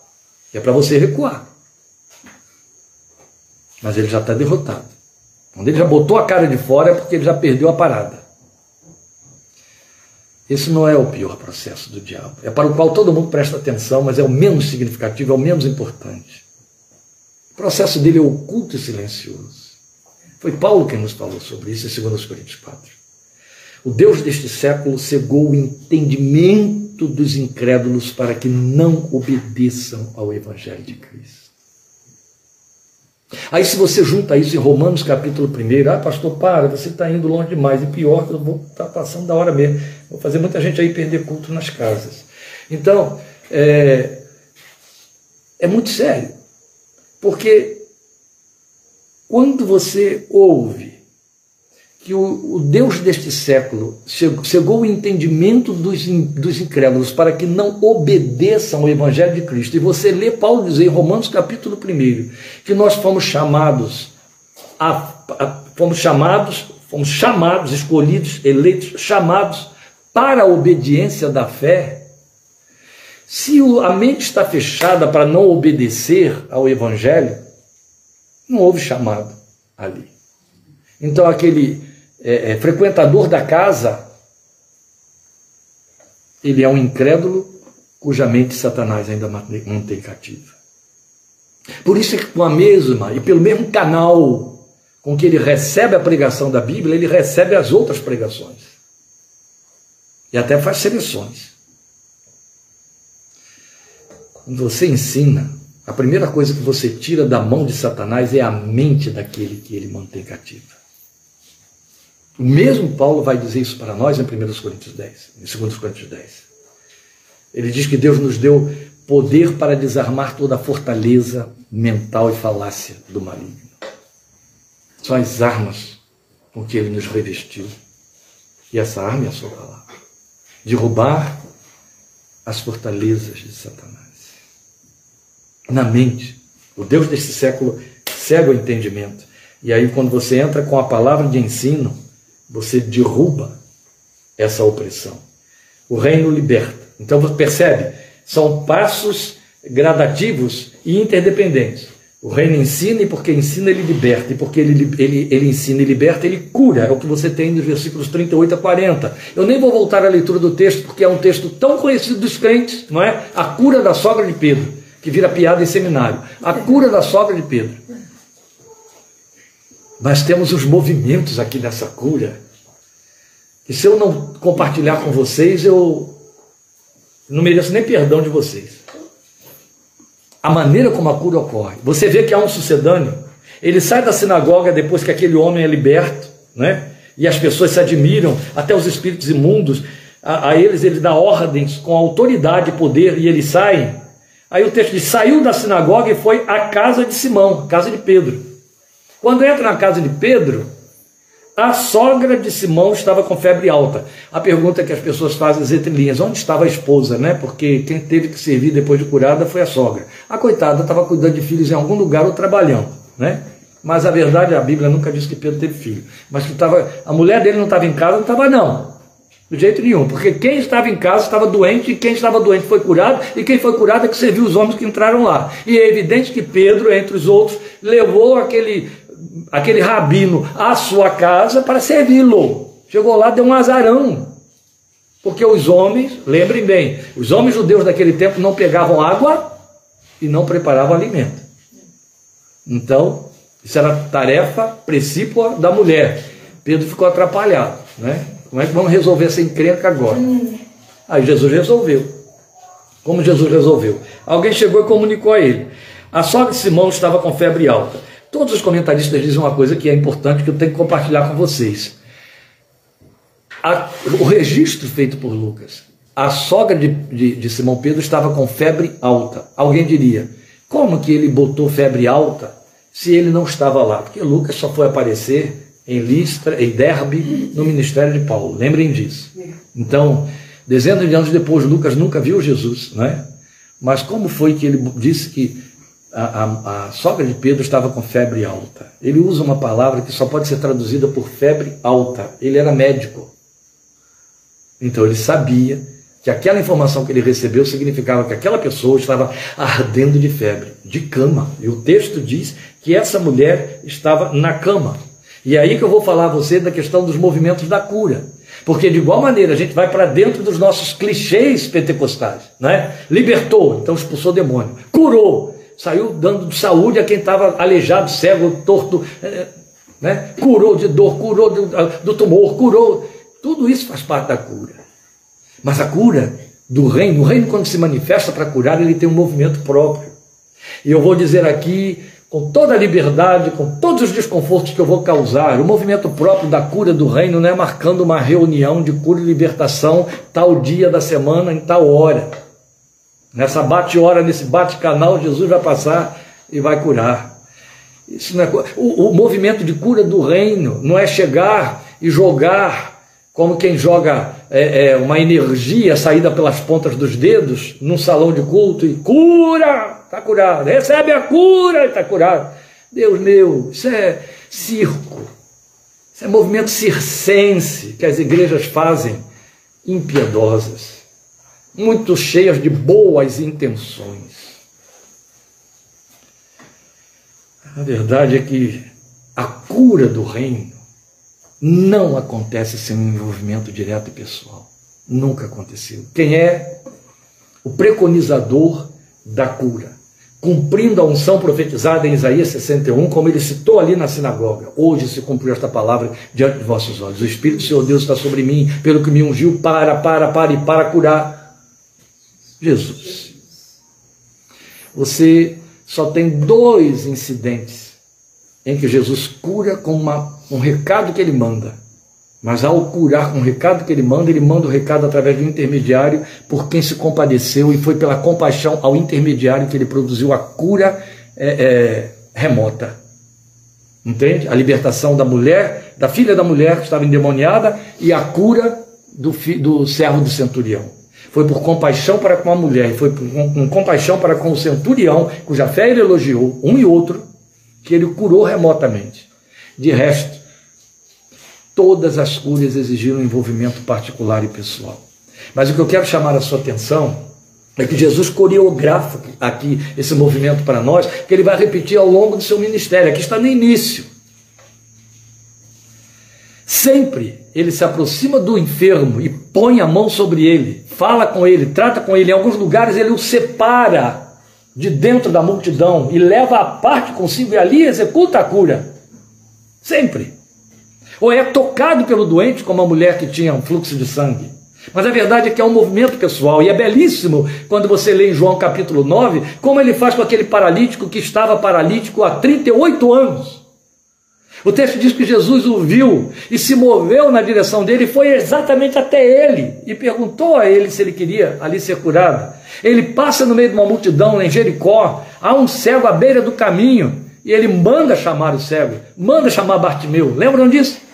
É para você recuar. Mas ele já está derrotado. Quando ele já botou a cara de fora é porque ele já perdeu a parada. Esse não é o pior processo do diabo. É para o qual todo mundo presta atenção, mas é o menos significativo, é o menos importante. O processo dele é oculto e silencioso. Foi Paulo quem nos falou sobre isso em 2 Coríntios 4. O Deus deste século cegou o entendimento dos incrédulos para que não obedeçam ao Evangelho de Cristo. Aí se você junta isso em Romanos capítulo 1, ah, pastor, para, você está indo longe demais, e pior que eu vou estar tá passando da hora mesmo. Vou fazer muita gente aí perder culto nas casas. Então, é, é muito sério. Porque quando você ouve que o, o Deus deste século chegou, chegou o entendimento dos, dos incrédulos para que não obedeçam ao Evangelho de Cristo. E você lê Paulo dizer em Romanos capítulo 1 que nós fomos chamados, a, a, fomos chamados, fomos chamados, escolhidos, eleitos, chamados para a obediência da fé. Se a mente está fechada para não obedecer ao Evangelho, não houve chamado ali. Então aquele é, é, frequentador da casa, ele é um incrédulo cuja mente Satanás ainda mantém cativa. Por isso é que com a mesma e pelo mesmo canal com que ele recebe a pregação da Bíblia, ele recebe as outras pregações. E até faz seleções. Quando você ensina, a primeira coisa que você tira da mão de Satanás é a mente daquele que ele mantém cativo. O mesmo Paulo vai dizer isso para nós em 1 Coríntios 10, em 2 Coríntios 10. Ele diz que Deus nos deu poder para desarmar toda a fortaleza mental e falácia do maligno. São as armas com que ele nos revestiu. E essa arma é a sua palavra. Derrubar as fortalezas de Satanás. Na mente. O Deus deste século cega o entendimento. E aí, quando você entra com a palavra de ensino, você derruba essa opressão. O reino liberta. Então você percebe, são passos gradativos e interdependentes. O reino ensina e porque ensina ele liberta, e porque ele, ele, ele ensina e liberta, ele cura. É o que você tem nos versículos 38 a 40. Eu nem vou voltar à leitura do texto, porque é um texto tão conhecido dos crentes, não é? A cura da sogra de Pedro, que vira piada em seminário. A cura da sogra de Pedro. Mas temos os movimentos aqui nessa cura. E se eu não compartilhar com vocês, eu não mereço nem perdão de vocês. A maneira como a cura ocorre. Você vê que há um sucedâneo. Ele sai da sinagoga depois que aquele homem é liberto, né? E as pessoas se admiram, até os espíritos imundos. A, a eles ele dá ordens com autoridade e poder e eles saem. Aí o texto diz: saiu da sinagoga e foi à casa de Simão, casa de Pedro. Quando entra na casa de Pedro, a sogra de Simão estava com febre alta. A pergunta que as pessoas fazem as entrelinhas, onde estava a esposa, né? Porque quem teve que servir depois de curada foi a sogra. A coitada estava cuidando de filhos em algum lugar ou trabalhando, né? Mas a verdade, a Bíblia nunca diz que Pedro teve filho. Mas que estava, a mulher dele não estava em casa, não estava não. De jeito nenhum, porque quem estava em casa estava doente, e quem estava doente foi curado, e quem foi curado é que serviu os homens que entraram lá. E é evidente que Pedro, entre os outros, levou aquele, aquele rabino à sua casa para servi-lo. Chegou lá, deu um azarão. Porque os homens, lembrem bem, os homens judeus daquele tempo não pegavam água e não preparavam alimento. Então, isso era tarefa precípua da mulher. Pedro ficou atrapalhado, né? Como é que vamos resolver essa encrenca agora? Aí Jesus resolveu. Como Jesus resolveu? Alguém chegou e comunicou a ele. A sogra de Simão estava com febre alta. Todos os comentaristas dizem uma coisa que é importante que eu tenho que compartilhar com vocês. A, o registro feito por Lucas. A sogra de, de, de Simão Pedro estava com febre alta. Alguém diria, como que ele botou febre alta se ele não estava lá, porque Lucas só foi aparecer em Listra, em Derbe, no ministério de Paulo. Lembrem disso. Então, dezenas de anos depois, Lucas nunca viu Jesus, não é? Mas como foi que ele disse que a, a, a, sogra de Pedro estava com febre alta? Ele usa uma palavra que só pode ser traduzida por febre alta. Ele era médico. Então ele sabia que aquela informação que ele recebeu significava que aquela pessoa estava ardendo de febre, de cama. E o texto diz que essa mulher estava na cama. E é aí que eu vou falar a você da questão dos movimentos da cura. Porque de igual maneira a gente vai para dentro dos nossos clichês pentecostais, né? Libertou, então expulsou o demônio. Curou, saiu dando saúde a quem estava aleijado, cego, torto, eh, né? Curou de dor, curou do, do tumor, curou. Tudo isso faz parte da cura. Mas a cura do reino, o reino quando se manifesta para curar, ele tem um movimento próprio. E eu vou dizer aqui com toda a liberdade, com todos os desconfortos que eu vou causar. O movimento próprio da cura do reino não é marcando uma reunião de cura e libertação tal dia da semana, em tal hora. Nessa bate-hora, nesse bate-canal, Jesus vai passar e vai curar. Isso não é, o, o movimento de cura do reino não é chegar e jogar como quem joga é, é, uma energia saída pelas pontas dos dedos num salão de culto e cura! está curado. Recebe a cura e está curado. Deus meu, isso é circo. Isso é movimento circense que as igrejas fazem impiedosas, muito cheias de boas intenções. A verdade é que a cura do reino não acontece sem um envolvimento direto e pessoal. Nunca aconteceu. Quem é o preconizador da cura? cumprindo a unção profetizada em Isaías 61, como ele citou ali na sinagoga. Hoje se cumpriu esta palavra diante de vossos olhos. O Espírito do Senhor Deus está sobre mim, pelo que me ungiu para, para, para e para curar. Jesus. Você só tem dois incidentes em que Jesus cura com uma, um recado que ele manda. Mas ao curar com o recado que ele manda, ele manda o recado através de um intermediário por quem se compadeceu e foi pela compaixão ao intermediário que ele produziu a cura é, é, remota. Entende? A libertação da mulher, da filha da mulher que estava endemoniada e a cura do, do servo do centurião. Foi por compaixão para com a mulher, foi por, com, com compaixão para com o centurião, cuja fé ele elogiou, um e outro, que ele curou remotamente. De resto, todas as curas exigiram envolvimento particular e pessoal. Mas o que eu quero chamar a sua atenção é que Jesus coreografa aqui esse movimento para nós, que ele vai repetir ao longo do seu ministério. Aqui está no início. Sempre ele se aproxima do enfermo e põe a mão sobre ele, fala com ele, trata com ele. Em alguns lugares ele o separa de dentro da multidão e leva a parte consigo e ali executa a cura. Sempre. Ou é tocado pelo doente, como a mulher que tinha um fluxo de sangue. Mas a verdade é que é um movimento pessoal, e é belíssimo quando você lê em João capítulo 9, como ele faz com aquele paralítico que estava paralítico há 38 anos. O texto diz que Jesus o viu e se moveu na direção dele foi exatamente até ele e perguntou a ele se ele queria ali ser curado. Ele passa no meio de uma multidão em Jericó, há um cego à beira do caminho e ele manda chamar o cego, manda chamar Bartimeu. Lembram disso?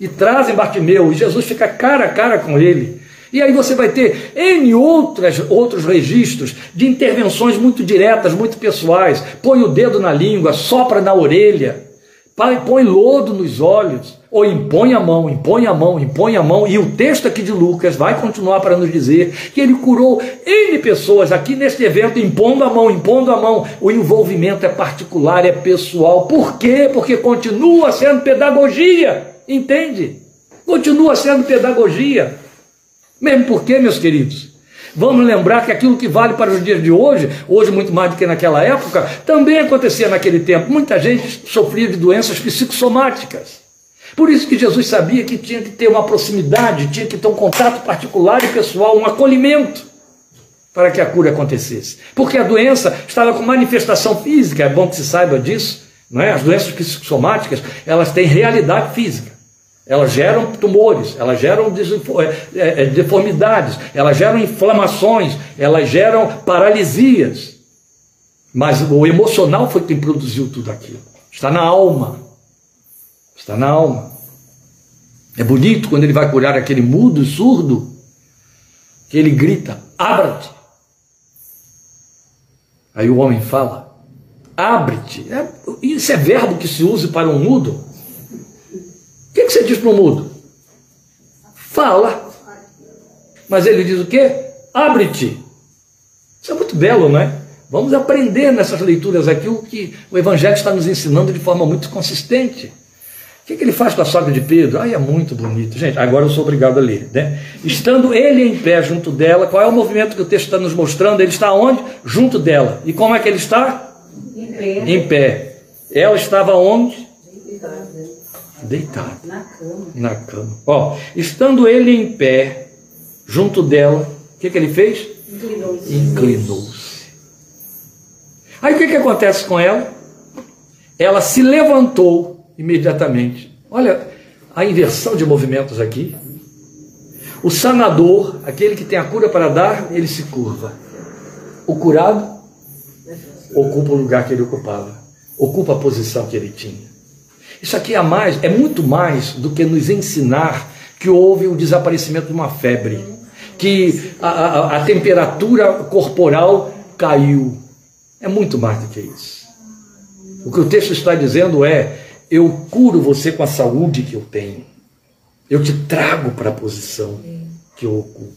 e trazem Bartimeu, e Jesus fica cara a cara com ele. E aí você vai ter N outras, outros registros de intervenções muito diretas, muito pessoais. Põe o dedo na língua, sopra na orelha, põe lodo nos olhos, ou impõe a mão, impõe a mão, impõe a mão. E o texto aqui de Lucas vai continuar para nos dizer que ele curou N pessoas aqui neste evento, impondo a mão, impondo a mão. O envolvimento é particular, é pessoal. Por quê? Porque continua sendo pedagogia. Entende? Continua sendo pedagogia. Mesmo porque, meus queridos, vamos lembrar que aquilo que vale para os dias de hoje, hoje muito mais do que naquela época, também acontecia naquele tempo. Muita gente sofria de doenças psicossomáticas. Por isso que Jesus sabia que tinha que ter uma proximidade, tinha que ter um contato particular e pessoal, um acolhimento para que a cura acontecesse. Porque a doença estava com manifestação física, é bom que se saiba disso. Não é? As doenças psicossomáticas, elas têm realidade física. Elas geram tumores, elas geram é, é, é, deformidades, elas geram inflamações, elas geram paralisias. Mas o emocional foi quem produziu tudo aquilo. Está na alma. Está na alma. É bonito quando ele vai curar aquele mudo, surdo, que ele grita: Abra-te. Aí o homem fala: Abre-te. Isso é verbo que se usa para um mudo. O que, que você diz para um mudo? Fala. Mas ele diz o quê? Abre-te. Isso é muito belo, não é? Vamos aprender nessas leituras aqui o que o Evangelho está nos ensinando de forma muito consistente. O que, que ele faz com a sogra de Pedro? Ai, é muito bonito. Gente, agora eu sou obrigado a ler. Né? Estando ele em pé junto dela, qual é o movimento que o texto está nos mostrando? Ele está onde? Junto dela. E como é que ele está? Em pé. Em pé. Ela estava onde? Deitada. Na cama. Na cama. Ó, estando ele em pé, junto dela, o que, que ele fez? Inclinou-se. Inclinou-se. Aí o que, que acontece com ela? Ela se levantou imediatamente. Olha a inversão de movimentos aqui. O sanador, aquele que tem a cura para dar, ele se curva. O curado ocupa o lugar que ele ocupava, ocupa a posição que ele tinha. Isso aqui é mais, é muito mais do que nos ensinar que houve o desaparecimento de uma febre, que a, a, a temperatura corporal caiu. É muito mais do que isso. O que o texto está dizendo é: eu curo você com a saúde que eu tenho. Eu te trago para a posição que eu ocupo.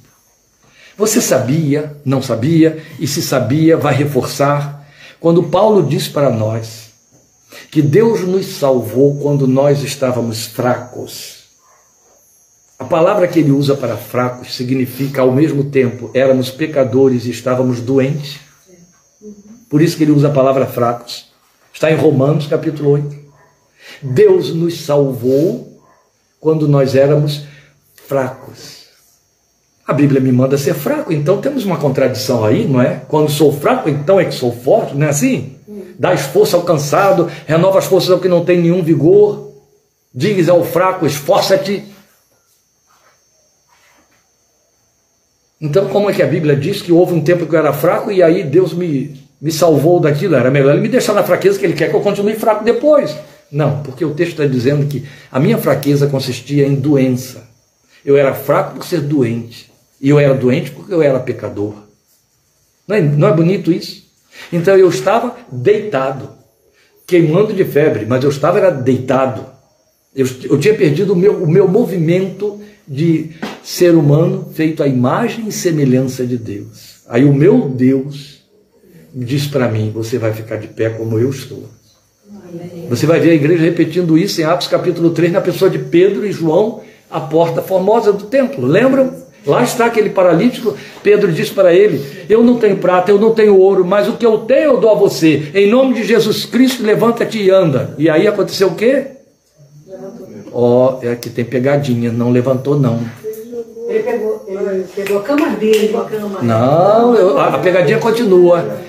Você sabia, não sabia, e se sabia, vai reforçar. Quando Paulo diz para nós que Deus nos salvou quando nós estávamos fracos. A palavra que ele usa para fracos significa, ao mesmo tempo, éramos pecadores e estávamos doentes por isso que ele usa a palavra fracos. Está em Romanos capítulo 8. Deus nos salvou quando nós éramos fracos. A Bíblia me manda ser fraco, então temos uma contradição aí, não é? Quando sou fraco, então é que sou forte, não é assim? Dá esforço ao cansado, renova as forças ao que não tem nenhum vigor. Diz ao fraco, esforça-te. Então, como é que a Bíblia diz que houve um tempo que eu era fraco e aí Deus me me salvou daquilo, era melhor ele me deixar na fraqueza, que ele quer que eu continue fraco depois. Não, porque o texto está dizendo que a minha fraqueza consistia em doença. Eu era fraco por ser doente. E eu era doente porque eu era pecador. Não é, não é bonito isso? Então eu estava deitado, queimando de febre, mas eu estava era deitado. Eu, eu tinha perdido o meu, o meu movimento de ser humano feito à imagem e semelhança de Deus. Aí o meu Deus diz para mim: você vai ficar de pé como eu estou. Você vai ver a igreja repetindo isso em Atos capítulo 3, na pessoa de Pedro e João, a porta formosa do templo. Lembram? Lá está aquele paralítico. Pedro diz para ele: Eu não tenho prata, eu não tenho ouro, mas o que eu tenho eu dou a você. Em nome de Jesus Cristo, levanta-te e anda. E aí aconteceu o quê? Ó, oh, é que tem pegadinha, não levantou não. Ele pegou, ele pegou a cama dele. A cama. Não, eu, a, a pegadinha continua.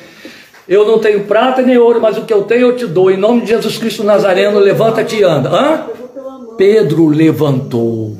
Eu não tenho prata nem ouro, mas o que eu tenho eu te dou. Em nome de Jesus Cristo Nazareno, levanta-te e anda. Hã? Pedro levantou.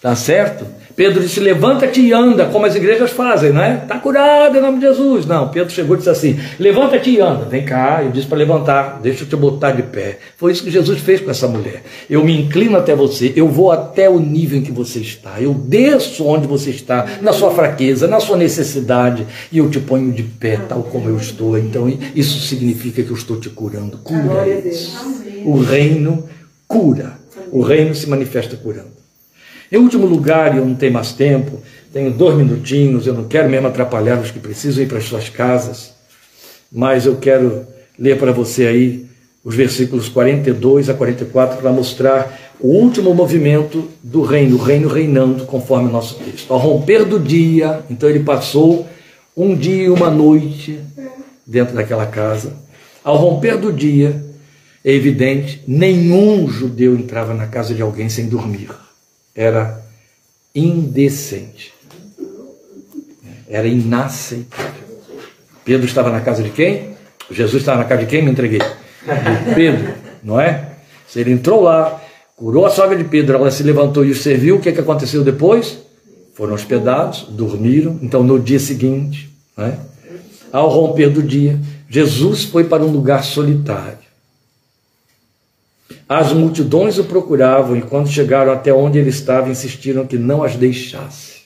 Tá certo? Pedro disse: Levanta-te e anda, como as igrejas fazem, não é? Está curado em nome de Jesus. Não, Pedro chegou e disse assim: Levanta-te e anda. Vem cá, eu disse para levantar, deixa eu te botar de pé. Foi isso que Jesus fez com essa mulher. Eu me inclino até você, eu vou até o nível em que você está, eu desço onde você está, na sua fraqueza, na sua necessidade, e eu te ponho de pé, tal como eu estou. Então, isso significa que eu estou te curando. Cura isso. O reino cura. O reino se manifesta curando. Em último lugar, e eu não tenho mais tempo, tenho dois minutinhos, eu não quero mesmo atrapalhar os que precisam ir para as suas casas, mas eu quero ler para você aí os versículos 42 a 44 para mostrar o último movimento do reino, o reino reinando, conforme o nosso texto. Ao romper do dia, então ele passou um dia e uma noite dentro daquela casa. Ao romper do dia, é evidente, nenhum judeu entrava na casa de alguém sem dormir era indecente. Era inaceitável. Pedro estava na casa de quem? Jesus estava na casa de quem? Me entreguei. De Pedro, não é? Se ele entrou lá, curou a sogra de Pedro, ela se levantou e os serviu, o que, que aconteceu depois? Foram hospedados, dormiram. Então, no dia seguinte, é? ao romper do dia, Jesus foi para um lugar solitário. As multidões o procuravam e, quando chegaram até onde ele estava, insistiram que não as deixasse.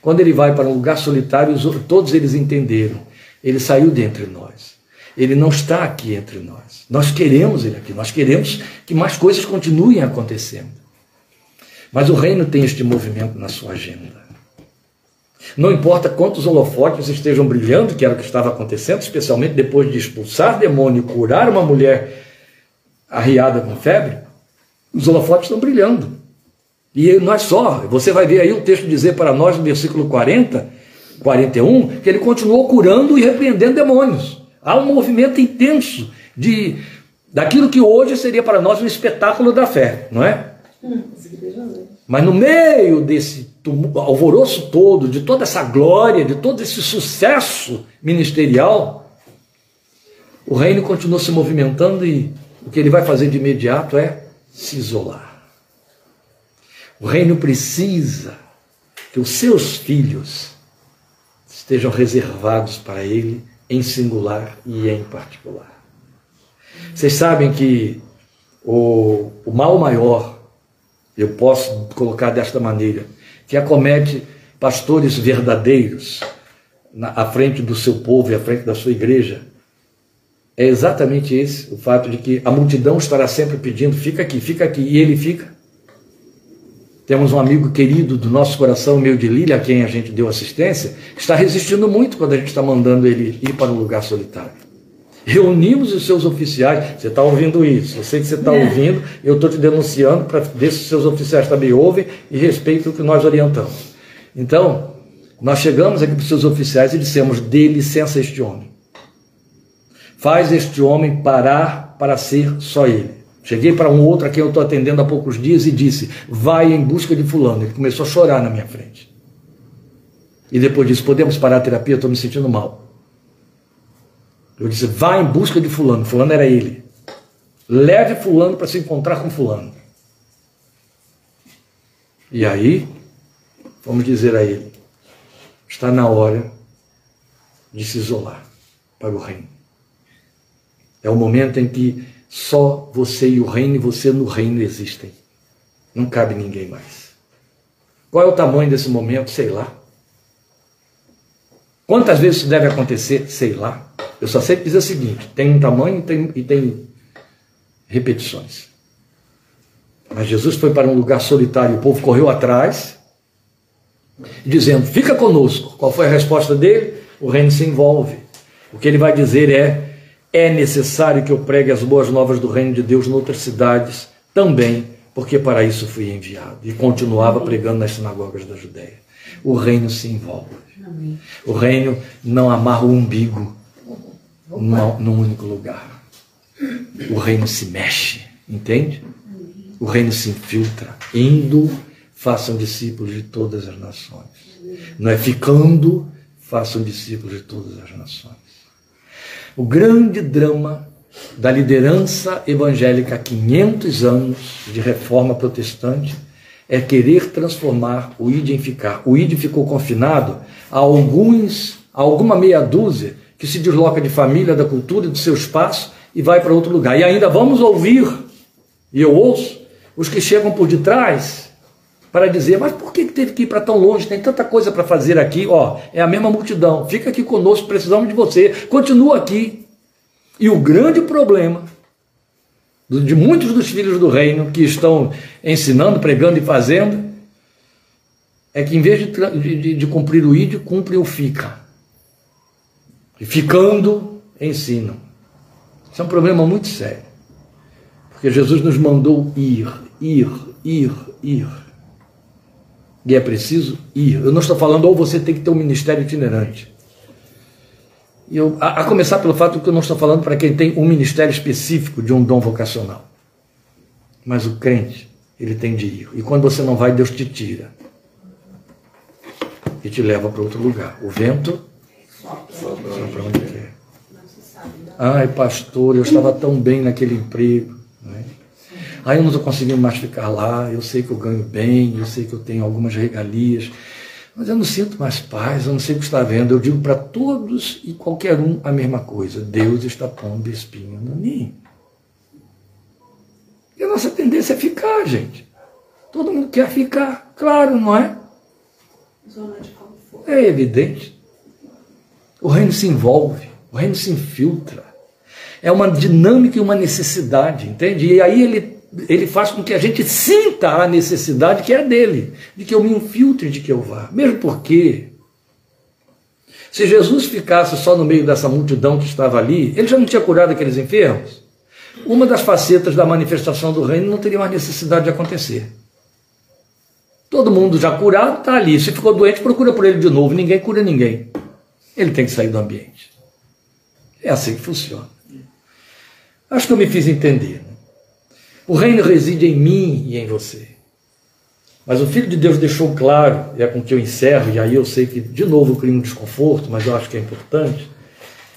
Quando ele vai para um lugar solitário, todos eles entenderam. Ele saiu dentre nós. Ele não está aqui entre nós. Nós queremos ele aqui. Nós queremos que mais coisas continuem acontecendo. Mas o reino tem este movimento na sua agenda. Não importa quantos holofotes estejam brilhando, que era o que estava acontecendo, especialmente depois de expulsar demônio e curar uma mulher arriada com febre, os holofotes estão brilhando. E não é só, você vai ver aí o texto dizer para nós no versículo 40, 41, que ele continuou curando e repreendendo demônios. Há um movimento intenso de daquilo que hoje seria para nós um espetáculo da fé, não é? Mas no meio desse alvoroço todo, de toda essa glória, de todo esse sucesso ministerial, o reino continua se movimentando e o que ele vai fazer de imediato é se isolar. O reino precisa que os seus filhos estejam reservados para ele em singular e em particular. Vocês sabem que o, o mal maior, eu posso colocar desta maneira, que acomete pastores verdadeiros na, à frente do seu povo e à frente da sua igreja, é exatamente esse, o fato de que a multidão estará sempre pedindo, fica aqui, fica aqui, e ele fica. Temos um amigo querido do nosso coração, meu de Lília, a quem a gente deu assistência, que está resistindo muito quando a gente está mandando ele ir para um lugar solitário. Reunimos os seus oficiais, você está ouvindo isso, eu sei que você está é. ouvindo, eu estou te denunciando para ver se os seus oficiais também ouvem e respeitam o que nós orientamos. Então, nós chegamos aqui para os seus oficiais e dissemos: dê licença a este homem. Faz este homem parar para ser só ele. Cheguei para um outro a quem eu estou atendendo há poucos dias e disse: vai em busca de Fulano. Ele começou a chorar na minha frente. E depois disse: podemos parar a terapia? Estou me sentindo mal. Eu disse: vá em busca de Fulano. Fulano era ele. Leve Fulano para se encontrar com Fulano. E aí, vamos dizer a ele: está na hora de se isolar para o reino. É o momento em que só você e o reino e você no reino existem. Não cabe ninguém mais. Qual é o tamanho desse momento? Sei lá. Quantas vezes isso deve acontecer? Sei lá. Eu só sei dizer o seguinte: tem um tamanho e tem, e tem repetições. Mas Jesus foi para um lugar solitário, o povo correu atrás, dizendo: Fica conosco. Qual foi a resposta dele? O reino se envolve. O que ele vai dizer é: É necessário que eu pregue as boas novas do reino de Deus em outras cidades também, porque para isso fui enviado. E continuava pregando nas sinagogas da Judéia. O reino se envolve. O reino não amarra o umbigo num, num único lugar. O reino se mexe, entende? O reino se infiltra. Indo, façam discípulos de todas as nações. Não é ficando, façam discípulos de todas as nações. O grande drama da liderança evangélica há 500 anos de reforma protestante é querer transformar o id em ficar. O id ficou confinado a alguns, a alguma meia dúzia que se desloca de família, da cultura, do seu espaço e vai para outro lugar. E ainda vamos ouvir, e eu ouço, os que chegam por detrás para dizer: mas por que teve que ir para tão longe? Tem tanta coisa para fazer aqui. Ó, é a mesma multidão. Fica aqui conosco, precisamos de você. Continua aqui. E o grande problema de muitos dos filhos do reino que estão ensinando, pregando e fazendo é que em vez de, de, de cumprir o id, cumpre o fica. E ficando, ensinam. Isso é um problema muito sério. Porque Jesus nos mandou ir, ir, ir, ir. E é preciso ir. Eu não estou falando, ou você tem que ter um ministério itinerante. Eu, a, a começar pelo fato que eu não estou falando para quem tem um ministério específico de um dom vocacional. Mas o crente, ele tem de ir. E quando você não vai, Deus te tira. E te leva para outro lugar. O vento Sabe para onde quer. Ai, pastor, eu estava tão bem naquele emprego. Ai, eu não estou conseguindo mais ficar lá. Eu sei que eu ganho bem, eu sei que eu tenho algumas regalias. Mas eu não sinto mais paz, eu não sei o que está vendo. Eu digo para todos e qualquer um a mesma coisa. Deus está pondo espinho no ninho. Eu nossa tendência é ficar, gente. Todo mundo quer ficar, claro, não é? Zona de conforto. É evidente. O reino se envolve, o reino se infiltra. É uma dinâmica e uma necessidade, entende? E aí ele, ele faz com que a gente sinta a necessidade que é dele, de que eu me infiltre, de que eu vá. Mesmo porque, se Jesus ficasse só no meio dessa multidão que estava ali, ele já não tinha curado aqueles enfermos? Uma das facetas da manifestação do reino não teria mais necessidade de acontecer. Todo mundo já curado está ali. Se ficou doente, procura por ele de novo. Ninguém cura ninguém. Ele tem que sair do ambiente. É assim que funciona. Acho que eu me fiz entender. O reino reside em mim e em você. Mas o Filho de Deus deixou claro, e é com que eu encerro, e aí eu sei que de novo cria um desconforto, mas eu acho que é importante.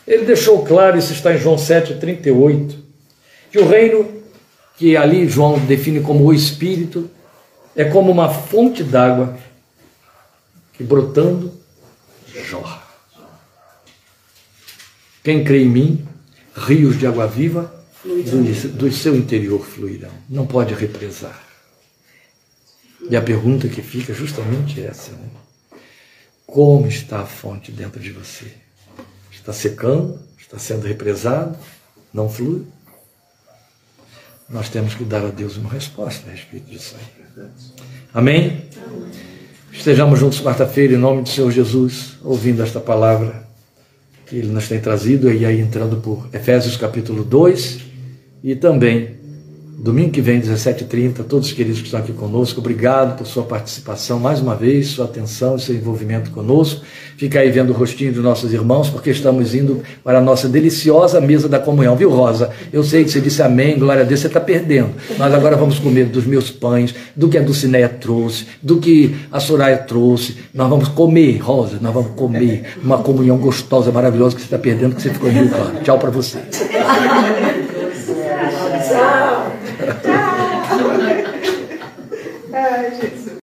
Ele deixou claro, isso está em João 7,38, que o reino, que ali João define como o Espírito, é como uma fonte d'água que brotando jorra. Quem crê em mim, rios de água viva do, do seu interior fluirão. Não pode represar. E a pergunta que fica é justamente essa: né? como está a fonte dentro de você? Está secando? Está sendo represado? Não flui? Nós temos que dar a Deus uma resposta a respeito disso aí. Amém? Estejamos juntos quarta-feira, em nome do Senhor Jesus, ouvindo esta palavra que Ele nos tem trazido, e aí entrando por Efésios capítulo 2 e também Domingo que vem, 17h30, todos os queridos que estão aqui conosco, obrigado por sua participação mais uma vez, sua atenção e seu envolvimento conosco. Fica aí vendo o rostinho dos nossos irmãos, porque estamos indo para a nossa deliciosa mesa da comunhão, viu, Rosa? Eu sei que você disse amém, glória a Deus, você está perdendo. Nós agora vamos comer dos meus pães, do que a Dulcinéia trouxe, do que a Soraya trouxe. Nós vamos comer, Rosa, nós vamos comer uma comunhão gostosa, maravilhosa que você está perdendo, que você ficou em Rio Claro. Tchau para você. *laughs* Tchau.